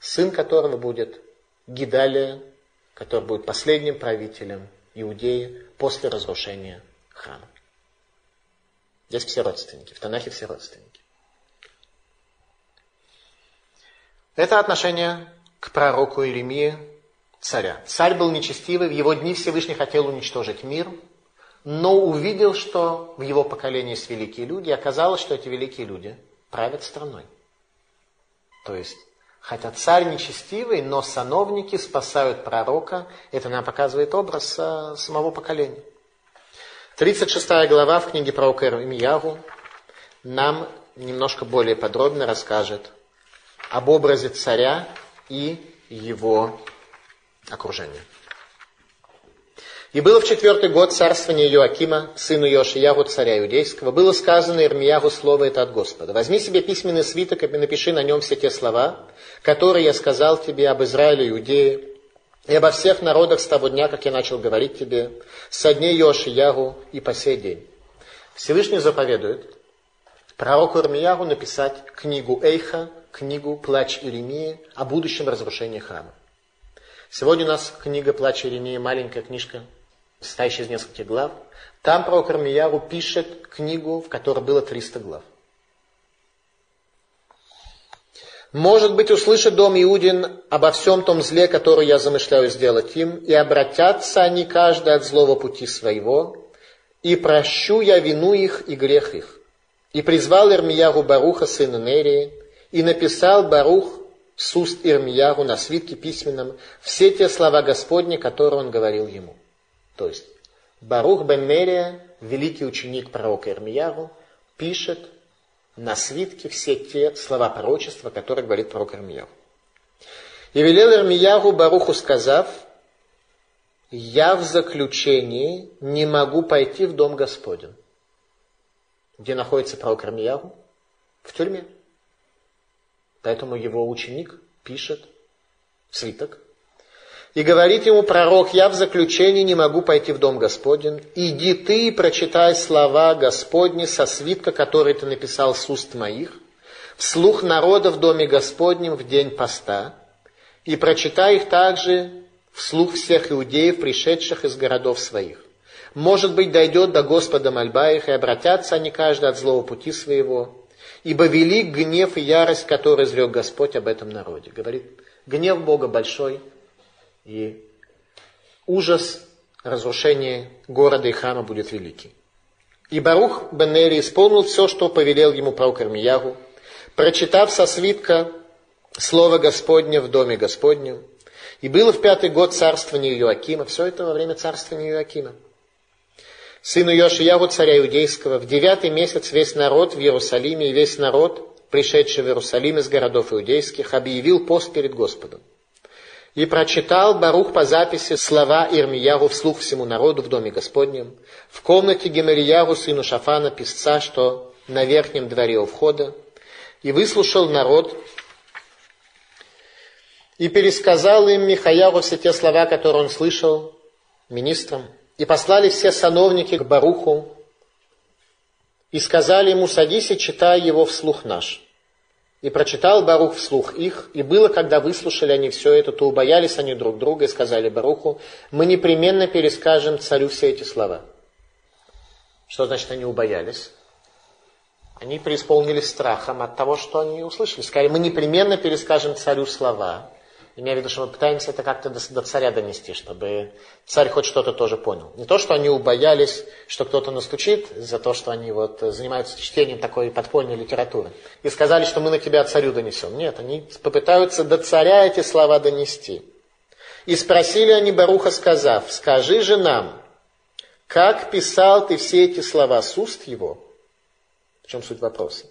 сын которого будет Гидалия, который будет последним правителем Иудеи после разрушения храма. Здесь все родственники, в Танахе все родственники. Это отношение к пророку Иеремии, царя. Царь был нечестивый, в его дни Всевышний хотел уничтожить мир – но увидел, что в его поколении есть великие люди, и оказалось, что эти великие люди правят страной. То есть, хотя царь нечестивый, но сановники спасают пророка, это нам показывает образ а, самого поколения. 36 глава в книге пророка Ирмиягу нам немножко более подробно расскажет об образе царя и его окружения. И было в четвертый год царствования Иоакима, сыну Йошиягу, царя иудейского, было сказано Ирмиягу слово это от Господа. Возьми себе письменный свиток и напиши на нем все те слова, которые я сказал тебе об Израиле, Иудее, и обо всех народах с того дня, как я начал говорить тебе, со дней Йошиягу и по сей день. Всевышний заповедует пророку Ирмиягу написать книгу Эйха, книгу «Плач Иеремии» о будущем разрушении храма. Сегодня у нас книга «Плач Иеремии», маленькая книжка, состоящая из нескольких глав. Там пророк Ирмияру пишет книгу, в которой было 300 глав. Может быть, услышит дом Иудин обо всем том зле, которое я замышляю сделать им, и обратятся они каждый от злого пути своего, и прощу я вину их и грех их. И призвал Ирмияру Баруха, сына Нерии, и написал Барух с уст Ирмияру на свитке письменном все те слова Господни, которые он говорил ему. То есть Барух бен Мерия, великий ученик пророка Ирмияру, пишет на свитке все те слова пророчества, которые говорит пророк Ирмияру. И велел Ирмияру Баруху, сказав, я в заключении не могу пойти в дом Господень. Где находится пророк Ирмияру? В тюрьме. Поэтому его ученик пишет свиток, и говорит ему пророк, я в заключении не могу пойти в дом Господень. Иди ты и прочитай слова Господни со свитка, который ты написал с уст моих, вслух народа в доме Господнем в день поста, и прочитай их также вслух всех иудеев, пришедших из городов своих. Может быть, дойдет до Господа мольба их, и обратятся они каждый от злого пути своего, ибо велик гнев и ярость, который изрек Господь об этом народе. Говорит, гнев Бога большой – и ужас разрушения города и храма будет великий. И Барух Беннери исполнил все, что повелел ему пророк Ирмиягу, прочитав со свитка слово Господне в доме Господнем. И было в пятый год царствования Иоакима, все это во время царствования Иоакима. Сыну Йошиягу, царя иудейского, в девятый месяц весь народ в Иерусалиме и весь народ, пришедший в Иерусалим из городов иудейских, объявил пост перед Господом. И прочитал Барух по записи слова Ирмияру вслух всему народу в доме Господнем, в комнате Гемарияру, сыну Шафана, писца, что на верхнем дворе у входа, и выслушал народ, и пересказал им Михаяру все те слова, которые он слышал министрам, и послали все сановники к Баруху, и сказали ему, садись и читай его вслух наш. И прочитал Барух вслух их, и было, когда выслушали они все это, то убоялись они друг друга и сказали Баруху, мы непременно перескажем царю все эти слова. Что значит они убоялись? Они преисполнились страхом от того, что они услышали. Сказали, мы непременно перескажем царю слова. Имея в виду, что мы пытаемся это как-то до, до царя донести, чтобы царь хоть что-то тоже понял. Не то, что они убоялись, что кто-то настучит за то, что они вот занимаются чтением такой подпольной литературы. И сказали, что мы на тебя царю донесем. Нет, они попытаются до царя эти слова донести. И спросили они Баруха, сказав, скажи же нам, как писал ты все эти слова с уст его? В чем суть вопроса?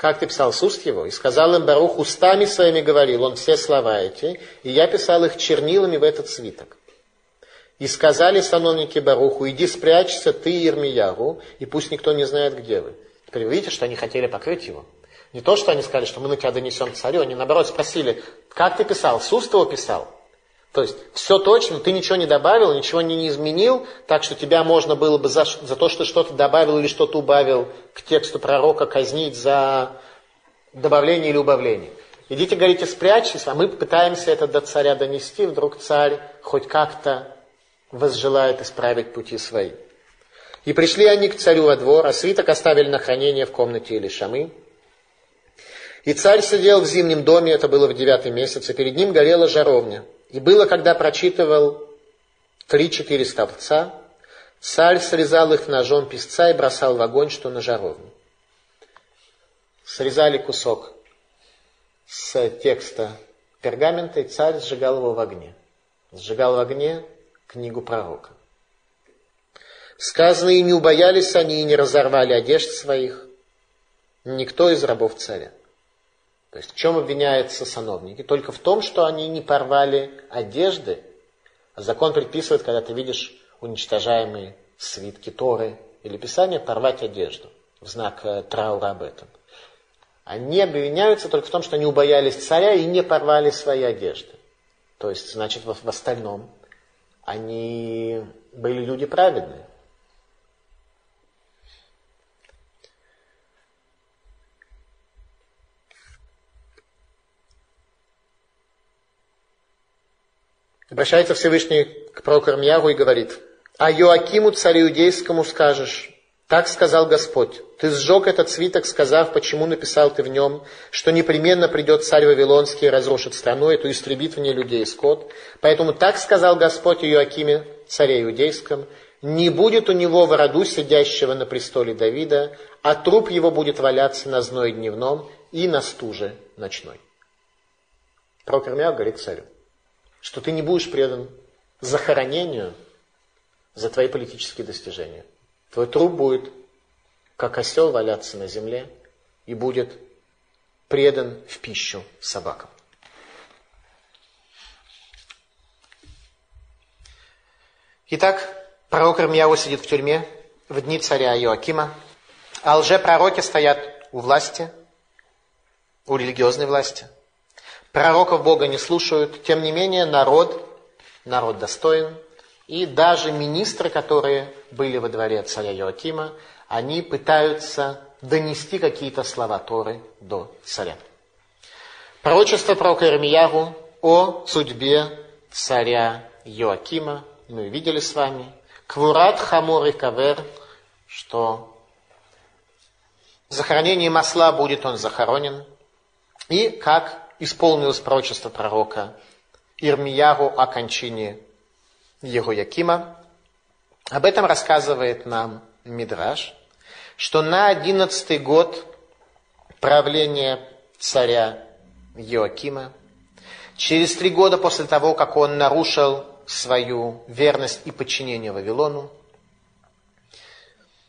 Как ты писал с уст его, и сказал им Барух, устами своими говорил он все слова эти, и я писал их чернилами в этот свиток. И сказали сановники Баруху, иди спрячься ты, Ермияру, и пусть никто не знает, где вы. Теперь вы видите, что они хотели покрыть его. Не то, что они сказали, что мы на тебя донесем царю, они наоборот спросили, как ты писал, с уст его писал? То есть все точно, ты ничего не добавил, ничего не, не изменил, так что тебя можно было бы за, за то, что что-то добавил или что-то убавил к тексту пророка казнить за добавление или убавление. Идите, говорите, спрячьтесь, а мы пытаемся это до царя донести, вдруг царь хоть как-то возжелает исправить пути свои. И пришли они к царю во двор, а свиток оставили на хранение в комнате Илишамы. И царь сидел в зимнем доме, это было в девятый месяц, и перед ним горела жаровня – и было, когда прочитывал три-четыре столбца, царь срезал их ножом песца и бросал в огонь, что на жаровню. Срезали кусок с текста пергамента, и царь сжигал его в огне. Сжигал в огне книгу пророка. Сказано, и не убоялись они, и не разорвали одежд своих, никто из рабов царя. То есть в чем обвиняются сановники? Только в том, что они не порвали одежды А закон предписывает, когда ты видишь уничтожаемые свитки Торы или Писания, порвать одежду в знак э, траура об этом. Они обвиняются только в том, что они убоялись царя и не порвали свои одежды. То есть, значит, в, в остальном они были люди праведные. Обращается Всевышний к пророку Ирмиягу и говорит, «А Йоакиму, царю иудейскому, скажешь, так сказал Господь, ты сжег этот свиток, сказав, почему написал ты в нем, что непременно придет царь Вавилонский и разрушит страну эту, истребит в ней людей скот. Поэтому так сказал Господь Иоакиме, царе иудейском, не будет у него в роду сидящего на престоле Давида, а труп его будет валяться на зной дневном и на стуже ночной. Пророк Ирмия говорит царю, что ты не будешь предан захоронению за твои политические достижения. Твой труп будет, как осел, валяться на земле и будет предан в пищу собакам. Итак, пророк Ирмияу сидит в тюрьме в дни царя Иоакима, а лжепророки стоят у власти, у религиозной власти. Пророков Бога не слушают, тем не менее народ, народ достоин, и даже министры, которые были во дворе царя Иоакима, они пытаются донести какие-то слова Торы до царя. Пророчество пророка Ирмиягу о судьбе царя Иоакима мы видели с вами. Квурат Хамор и Кавер, что в захоронении масла будет он захоронен. И как исполнилось пророчество пророка Ирмиягу о кончине Егоякима. Об этом рассказывает нам Мидраш, что на одиннадцатый год правления царя Иоакима, через три года после того, как он нарушил свою верность и подчинение Вавилону,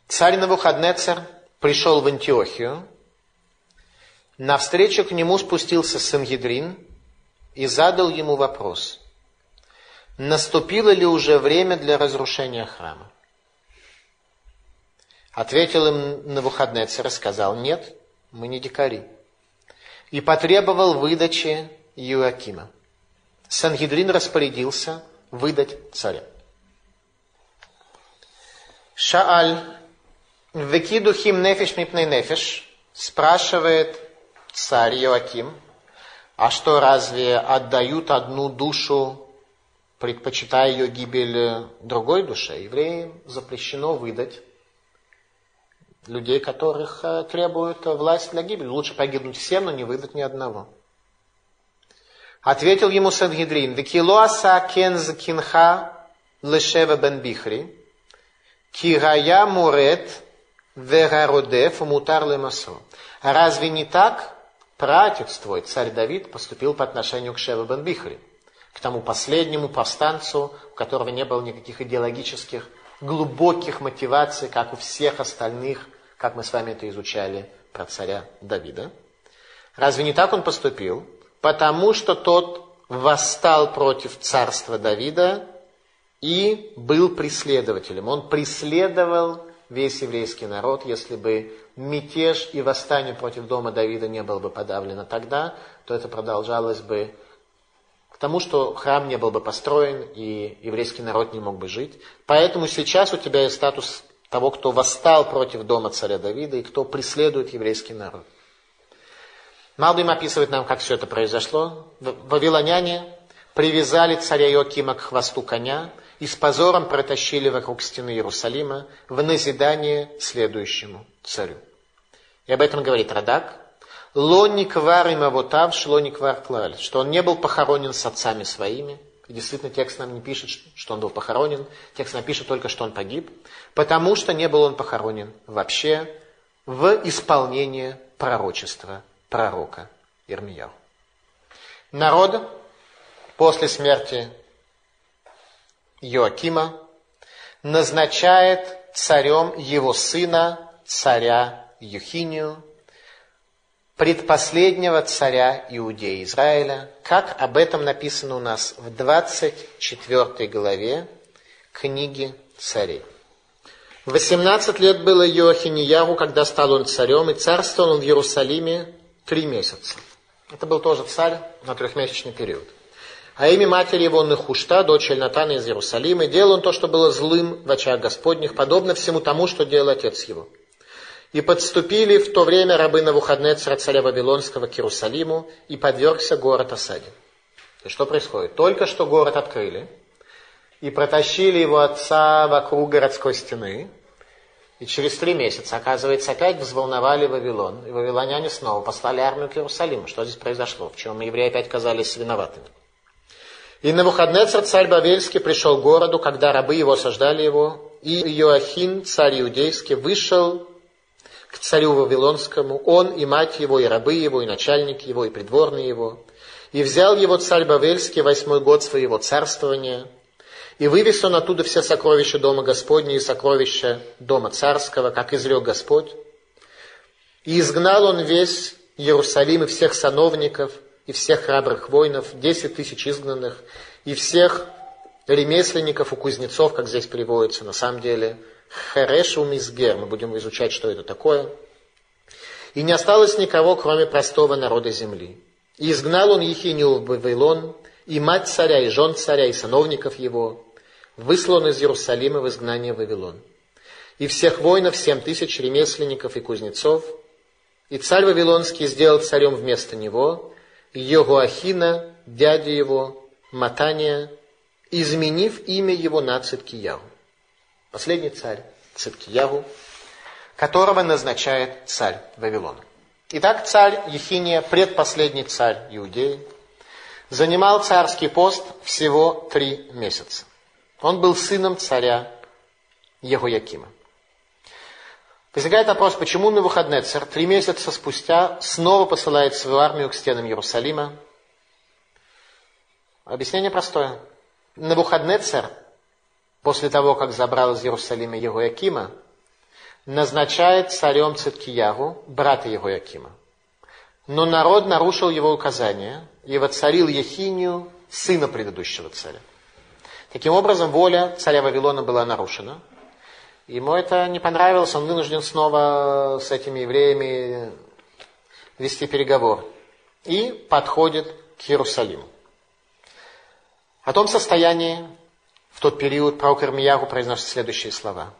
царь Навуходнецер пришел в Антиохию, на встречу к нему спустился Сангедрин и задал ему вопрос – наступило ли уже время для разрушения храма? Ответил им на выходные царь, сказал, нет, мы не дикари. И потребовал выдачи Иоакима. Сангидрин распорядился выдать царя. Шааль, векидухим нефиш мипней нефиш, спрашивает царь Иоаким, а что, разве отдают одну душу предпочитая ее гибель другой душе, евреям запрещено выдать людей, которых э, требует власть для гибели. Лучше погибнуть всем, но не выдать ни одного. Ответил ему Сангидрин, «Викилоаса кенз кинха лешева бен бихри, кирая мурет верародев мутар лемасо». Разве не так пратец твой, царь Давид, поступил по отношению к Шева бен Бихри? к тому последнему повстанцу, у которого не было никаких идеологических, глубоких мотиваций, как у всех остальных, как мы с вами это изучали про царя Давида. Разве не так он поступил? Потому что тот восстал против царства Давида и был преследователем. Он преследовал весь еврейский народ, если бы мятеж и восстание против дома Давида не было бы подавлено тогда, то это продолжалось бы тому, что храм не был бы построен и еврейский народ не мог бы жить. Поэтому сейчас у тебя есть статус того, кто восстал против дома царя Давида и кто преследует еврейский народ. Малбим описывает нам, как все это произошло. Вавилоняне привязали царя Иоакима к хвосту коня и с позором протащили вокруг стены Иерусалима в назидание следующему царю. И об этом говорит Радак, Лониквар им авотав, шлониквар клаль, что он не был похоронен с отцами своими. И действительно, текст нам не пишет, что он был похоронен. Текст нам пишет только, что он погиб. Потому что не был он похоронен вообще в исполнение пророчества пророка Ирмияу. Народ после смерти Иоакима назначает царем его сына, царя Юхинию, предпоследнего царя Иудеи Израиля, как об этом написано у нас в 24 главе книги царей. 18 лет было Йоахинияру, когда стал он царем, и царствовал он в Иерусалиме три месяца. Это был тоже царь на трехмесячный период. А имя матери его Нехушта, дочь Эльнатана из Иерусалима, делал он то, что было злым в очах Господних, подобно всему тому, что делал отец его. И подступили в то время рабы на выходные царя Вавилонского к Иерусалиму, и подвергся город осаде. И что происходит? Только что город открыли, и протащили его отца вокруг городской стены, и через три месяца, оказывается, опять взволновали Вавилон, и вавилоняне снова послали армию к Иерусалиму. Что здесь произошло? В чем евреи опять казались виноватыми? И на выходные царь Бавельский пришел к городу, когда рабы его осаждали его, и Иоахин, царь иудейский, вышел к царю Вавилонскому, он и мать его, и рабы его, и начальник его, и придворные его. И взял его царь Бавельский восьмой год своего царствования, и вывез он оттуда все сокровища дома Господня и сокровища дома царского, как изрек Господь. И изгнал он весь Иерусалим и всех сановников – и всех храбрых воинов, десять тысяч изгнанных, и всех ремесленников и кузнецов, как здесь переводится, на самом деле, Хереш Мизгер, мы будем изучать, что это такое. И не осталось никого, кроме простого народа земли. И изгнал он Ехинию в Вавилон, и мать царя, и жен царя, и сановников его, выслан из Иерусалима в изгнание в Вавилон. И всех воинов, семь тысяч ремесленников и кузнецов, и царь Вавилонский сделал царем вместо него, Йогуахина, дядя его, Матания, изменив имя его на Циткиягу. Последний царь Циткиягу, которого назначает царь Вавилона. Итак, царь Ехиния, предпоследний царь Иудеи, занимал царский пост всего три месяца. Он был сыном царя Егоякима. Возникает вопрос, почему на выходные царь три месяца спустя снова посылает свою армию к стенам Иерусалима? Объяснение простое. На выходные царь, после того, как забрал из Иерусалима Егоякима, назначает царем Циткиягу, брата Егоякима. Но народ нарушил его указания и воцарил Ехинию, сына предыдущего царя. Таким образом, воля царя Вавилона была нарушена – Ему это не понравилось, он вынужден снова с этими евреями вести переговор. И подходит к Иерусалиму. О том состоянии в тот период пророк Ирмиягу произносит следующие слова.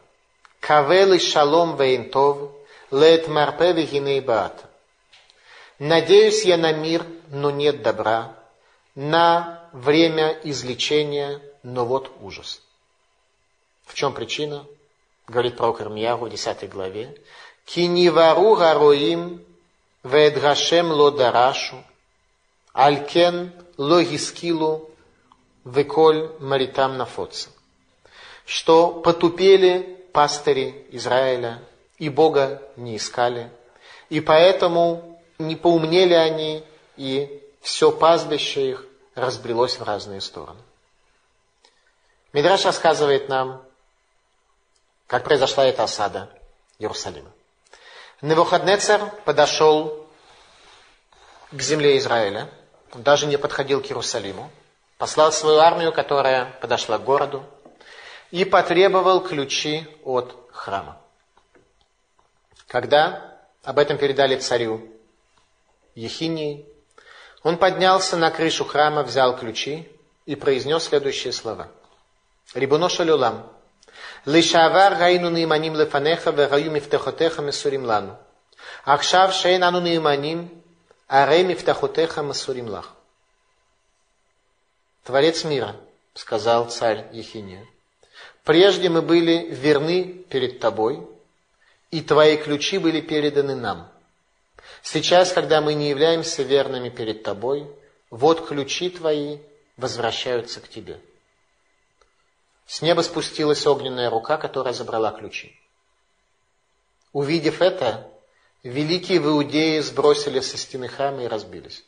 Кавели шалом вейнтов, лет марпе вегиней баата. Надеюсь я на мир, но нет добра, на время излечения, но вот ужас. В чем причина? Говорит пророк Ирмиягу в 10 главе, «Кинивару гароим ведгашем ло дарашу, алькен ло гискилу веколь маритам нафоца». Что потупели пастыри Израиля и Бога не искали, и поэтому не поумнели они, и все пастбище их разбрелось в разные стороны. Мидраш рассказывает нам, как произошла эта осада Иерусалима. Невуходнецер подошел к земле Израиля, он даже не подходил к Иерусалиму, послал свою армию, которая подошла к городу, и потребовал ключи от храма. Когда об этом передали царю Ехинии, он поднялся на крышу храма, взял ключи и произнес следующие слова. Рибуно шалюлам, Лишавар гайну наиманим лефанеха вегаю мифтахотеха месурим лану. Ахшав шейн ану наиманим аре мифтахотеха месурим лах. Творец мира, сказал царь Ехиния, прежде мы были верны перед тобой, и твои ключи были переданы нам. Сейчас, когда мы не являемся верными перед тобой, вот ключи твои возвращаются к тебе. С неба спустилась огненная рука, которая забрала ключи. Увидев это, великие в Иудее сбросили со стены храма и разбились.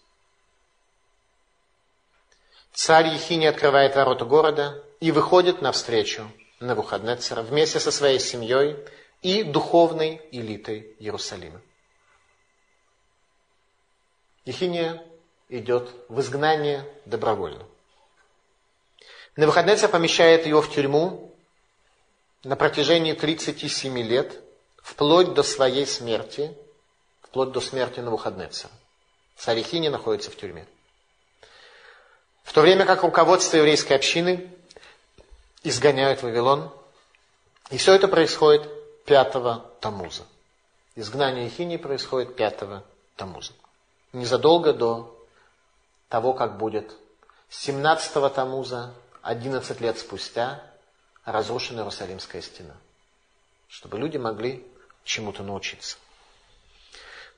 Царь Ехини открывает ворота города и выходит навстречу на Навуходнецера вместе со своей семьей и духовной элитой Иерусалима. Ехиния идет в изгнание добровольно. Навуходнецер помещает его в тюрьму на протяжении 37 лет, вплоть до своей смерти, вплоть до смерти Навуходнецера. Царь Ехиния находится в тюрьме. В то время как руководство еврейской общины изгоняют Вавилон, и все это происходит 5 Тамуза. Изгнание Ехинии происходит 5 Тамуза. Незадолго до того, как будет 17 Тамуза, 11 лет спустя, разрушена Иерусалимская стена. Чтобы люди могли чему-то научиться.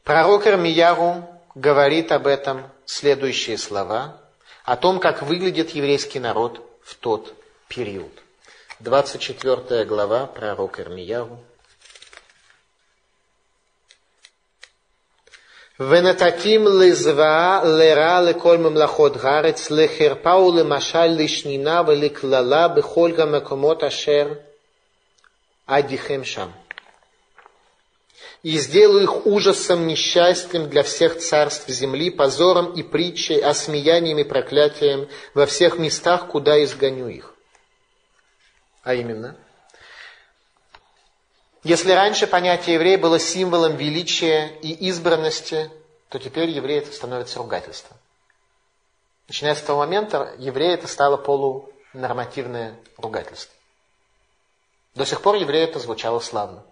Пророк Ирмияру говорит об этом следующие слова, о том, как выглядит еврейский народ в тот период. 24 глава пророка Ирмияру. ונתתים לזוועה לרע לכל ממלכות הארץ, לחרפה ולמשל לשנינה ולקללה בכל המקומות אשר עדיכם שם. И сделаю их ужасом, несчастьем для всех царств земли, позором и притчей, осмеянием и проклятием во всех местах, куда изгоню их. А именно, если раньше понятие еврея было символом величия и избранности, то теперь еврей это становится ругательством. Начиная с того момента, еврей это стало полунормативное ругательство. До сих пор еврей это звучало славно.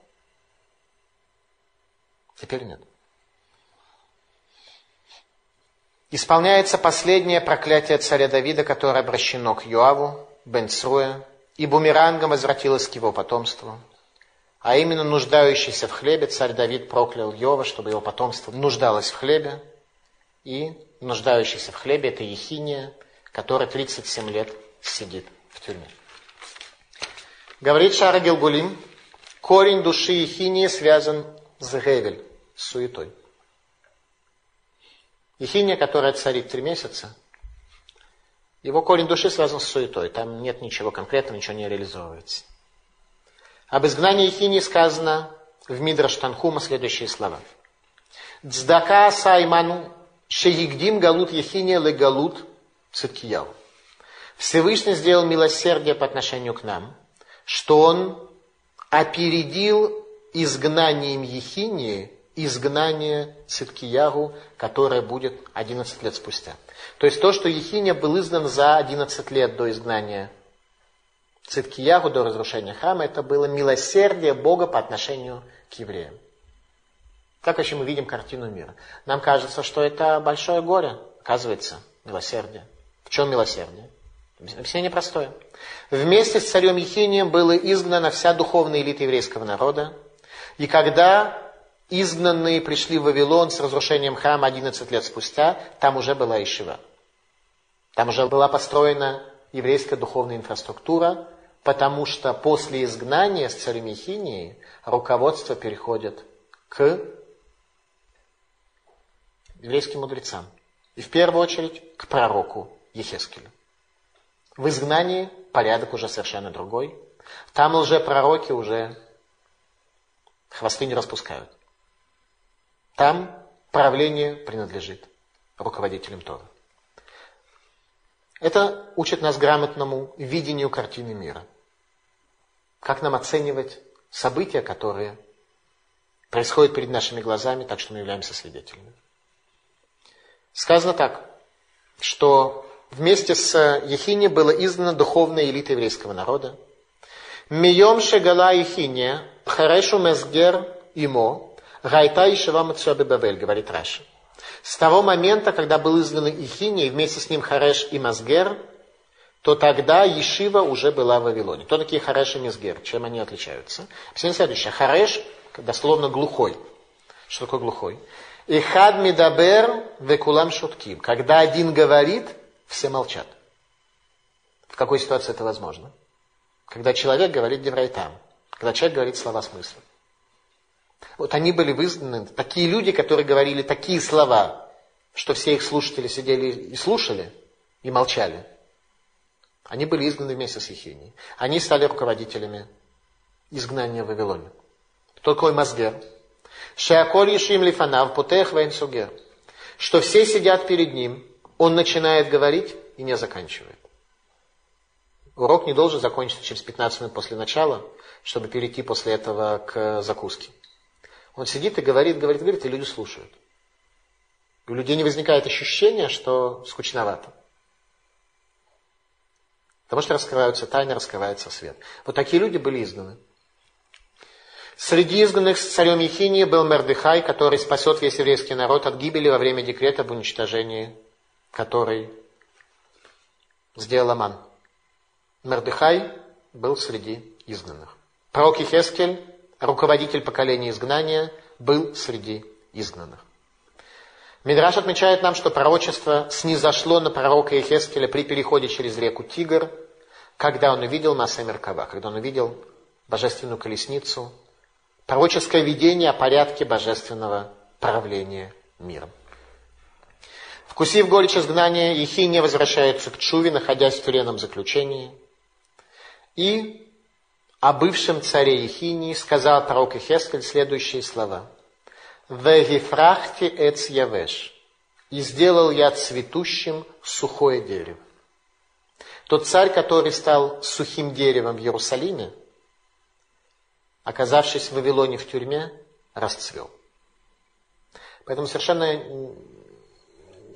Теперь нет. Исполняется последнее проклятие царя Давида, которое обращено к Юаву, Бен Цруя, и бумерангом возвратилось к его потомству. А именно нуждающийся в хлебе царь Давид проклял Йова, чтобы его потомство нуждалось в хлебе. И нуждающийся в хлебе это Ехиния, который 37 лет сидит в тюрьме. Говорит Шара Гилгулим, корень души Ехинии связан с Гевель, с суетой. Ехиния, которая царит три месяца, его корень души связан с суетой. Там нет ничего конкретного, ничего не реализовывается. Об изгнании Ехини сказано в Мидраш Танхума следующие слова. Цдака сайману шеигдим галут Ехиния легалут циткияу. Всевышний сделал милосердие по отношению к нам, что он опередил изгнанием Ехинии изгнание Циткиягу, которое будет 11 лет спустя. То есть то, что Ехиния был изгнан за 11 лет до изгнания Циткиягу, до разрушения храма, это было милосердие Бога по отношению к евреям. Как вообще мы видим картину мира? Нам кажется, что это большое горе, оказывается, милосердие. В чем милосердие? Объяснение простое. Вместе с царем Ехинием была изгнана вся духовная элита еврейского народа. И когда изгнанные пришли в Вавилон с разрушением храма 11 лет спустя, там уже была Ишива. Там уже была построена еврейская духовная инфраструктура, потому что после изгнания с царем Ехинии руководство переходит к еврейским мудрецам. И в первую очередь к пророку Ехескелю. В изгнании порядок уже совершенно другой. Там лжепророки уже хвосты не распускают. Там правление принадлежит руководителям Тора. Это учит нас грамотному видению картины мира. Как нам оценивать события, которые происходят перед нашими глазами, так что мы являемся свидетелями. Сказано так, что вместе с Ехине была издана духовная элита еврейского народа. Мием шегала Ехине, харешу мезгер имо, Гайта и Шива Бавель, говорит Раши. С того момента, когда был изгнан Ихини, и вместе с ним Хареш и Мазгер, то тогда Ешива уже была в Вавилоне. Кто такие Хареш и Мазгер? Чем они отличаются? Объяснение следующее. Хареш, дословно глухой. Что такое глухой? И хад медабер векулам шутким. Когда один говорит, все молчат. В какой ситуации это возможно? Когда человек говорит деврайтам. Когда человек говорит слова смысла. Вот они были вызнаны, такие люди, которые говорили такие слова, что все их слушатели сидели и слушали, и молчали. Они были изгнаны вместе с Ехинией. Они стали руководителями изгнания в Вавилоне. Кто такой Мазгер? Шеаколь Ешим Лифанав Путех Вейн Сугер. что все сидят перед ним, он начинает говорить и не заканчивает. Урок не должен закончиться через 15 минут после начала, чтобы перейти после этого к закуске. Он сидит и говорит, говорит, говорит, и люди слушают. У людей не возникает ощущения, что скучновато. Потому что раскрываются тайны, раскрывается свет. Вот такие люди были изгнаны. Среди изгнанных с царем Ехинии был Мердыхай, который спасет весь еврейский народ от гибели во время декрета об уничтожении, который сделал Аман. Мердыхай был среди изгнанных. Пророк Ихескель, руководитель поколения изгнания, был среди изгнанных. Мидраш отмечает нам, что пророчество снизошло на пророка Ехескеля при переходе через реку Тигр, когда он увидел Маса Меркава, когда он увидел божественную колесницу, пророческое видение о порядке божественного правления миром. Вкусив горечь изгнания, Ехиния возвращается к Чуве, находясь в тюремном заключении. И о бывшем царе Ехинии сказал пророк Ихескель следующие слова. «Вегифрахти эц явеш» «И сделал я цветущим сухое дерево». Тот царь, который стал сухим деревом в Иерусалиме, оказавшись в Вавилоне в тюрьме, расцвел. Поэтому совершенно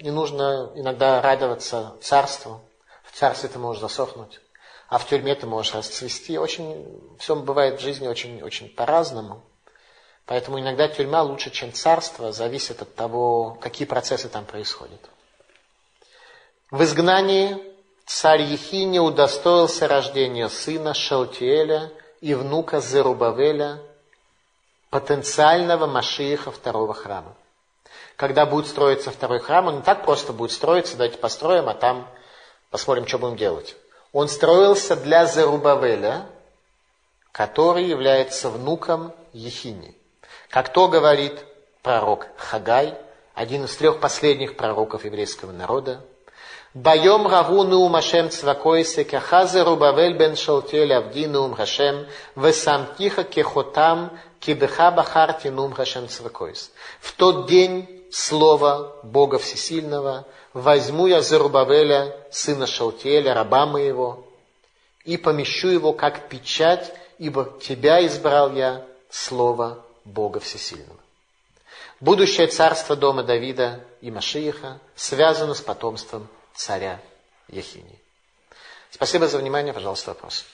не нужно иногда радоваться царству. В царстве ты можешь засохнуть, а в тюрьме ты можешь расцвести. Очень, все бывает в жизни очень, очень по-разному. Поэтому иногда тюрьма лучше, чем царство, зависит от того, какие процессы там происходят. В изгнании царь Ехине удостоился рождения сына Шалтиэля и внука Зерубавеля, потенциального Машииха второго храма. Когда будет строиться второй храм, он не так просто будет строиться, давайте построим, а там посмотрим, что будем делать. Он строился для Зерубавеля, который является внуком Ехини. Как то говорит пророк Хагай, один из трех последних пророков еврейского народа, Байом раву нуум Ашем цвакойсе, кахазе Рубавель бен Шалтель авди нуум Хашем, весамтиха кехотам, кибеха бахарти нуум Хашем цвакойс. В тот день слово Бога Всесильного возьму я Зарубавеля, сына Шалтеля, раба моего, и помещу его как печать, ибо тебя избрал я, слово Бога Всесильного. Будущее царство дома Давида и Машииха связано с потомством царя Ехини. Спасибо за внимание. Пожалуйста, вопрос.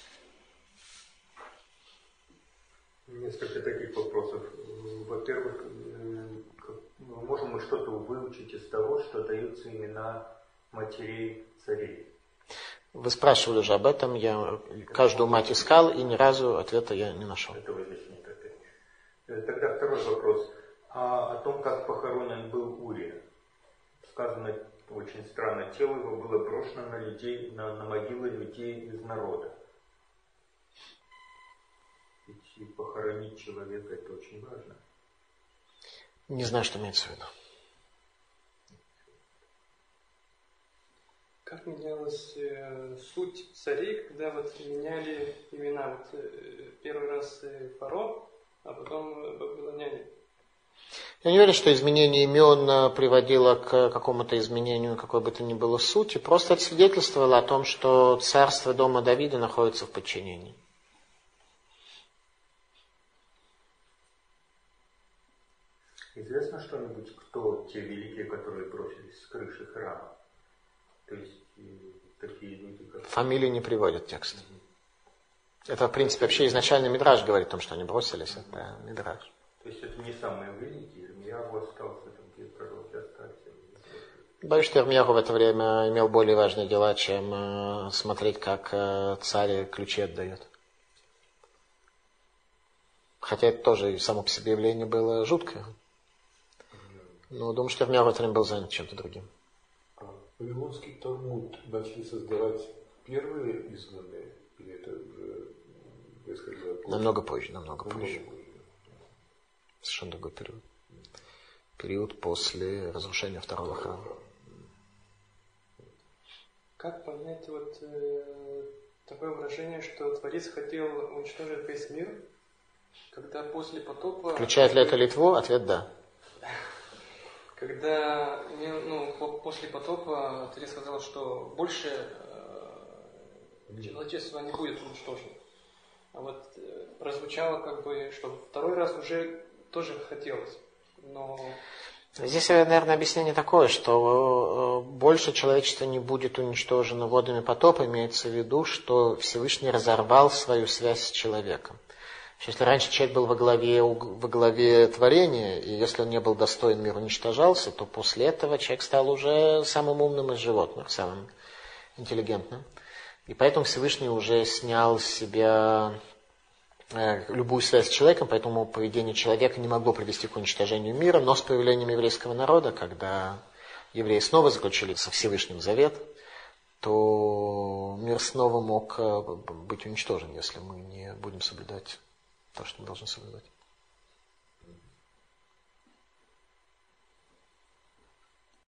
Несколько таких вопросов. Во-первых, можем мы что-то выучить из того, что даются имена матерей царей? Вы спрашивали уже об этом. Я каждую мать искал, и ни разу ответа я не нашел. Этого здесь нет э, Тогда второй вопрос. А о том, как похоронен был Урия. Сказано очень странно, тело его было брошено на людей, на, на могилы людей из народа. Ведь похоронить человека это очень важно. Не знаю, что имеется в виду. Как менялась э, суть царей, когда вот меняли имена? Вот, э, первый раз э, фаро, а потом вавилоняне. Я не верю, что изменение имен э, приводило к какому-то изменению какой бы то ни было сути. Просто это свидетельствовало о том, что царство дома Давида находится в подчинении. Известно что-нибудь, кто те великие, которые бросились с крыши храма? То есть такие люди, как... Фамилии не приводят текст. Это, в принципе, вообще изначально Мидраж говорит о том, что они бросились. Это Мидраж. То есть это не самые великие, Ирмиягу остался, там, где пророки остались. Боюсь, что Ирмиягу в это время имел более важные дела, чем э, смотреть, как э, царь ключи отдает. Хотя это тоже и само по себе явление было жуткое. Но думаю, что Ирмиягу в это время был занят чем-то другим. Вавилонский Талмуд начали создавать первые изгнанные? Или это уже несколько позже? Намного позже, намного, намного позже. позже. Совершенно другой период. Период после разрушения второго храма. Как понять вот э, такое выражение, что Творец хотел уничтожить весь мир, когда после потопа... Включает ли это Литву? Ответ да. когда ну, после потопа ты сказал, что больше человечество не будет уничтожено. А вот э, прозвучало как бы, что второй раз уже тоже хотелось. Но Здесь, наверное, объяснение такое, что э, больше человечество не будет уничтожено водами потопа, имеется в виду, что Всевышний разорвал свою связь с человеком. Если раньше человек был во главе, во главе творения, и если он не был достоин, мир уничтожался, то после этого человек стал уже самым умным из животных, самым интеллигентным. И поэтому Всевышний уже снял с себя Э, любую связь с человеком, поэтому поведение человека не могло привести к уничтожению мира, но с появлением еврейского народа, когда евреи снова заключили со Всевышним завет, то мир снова мог э, быть уничтожен, если мы не будем соблюдать то, что мы должны соблюдать.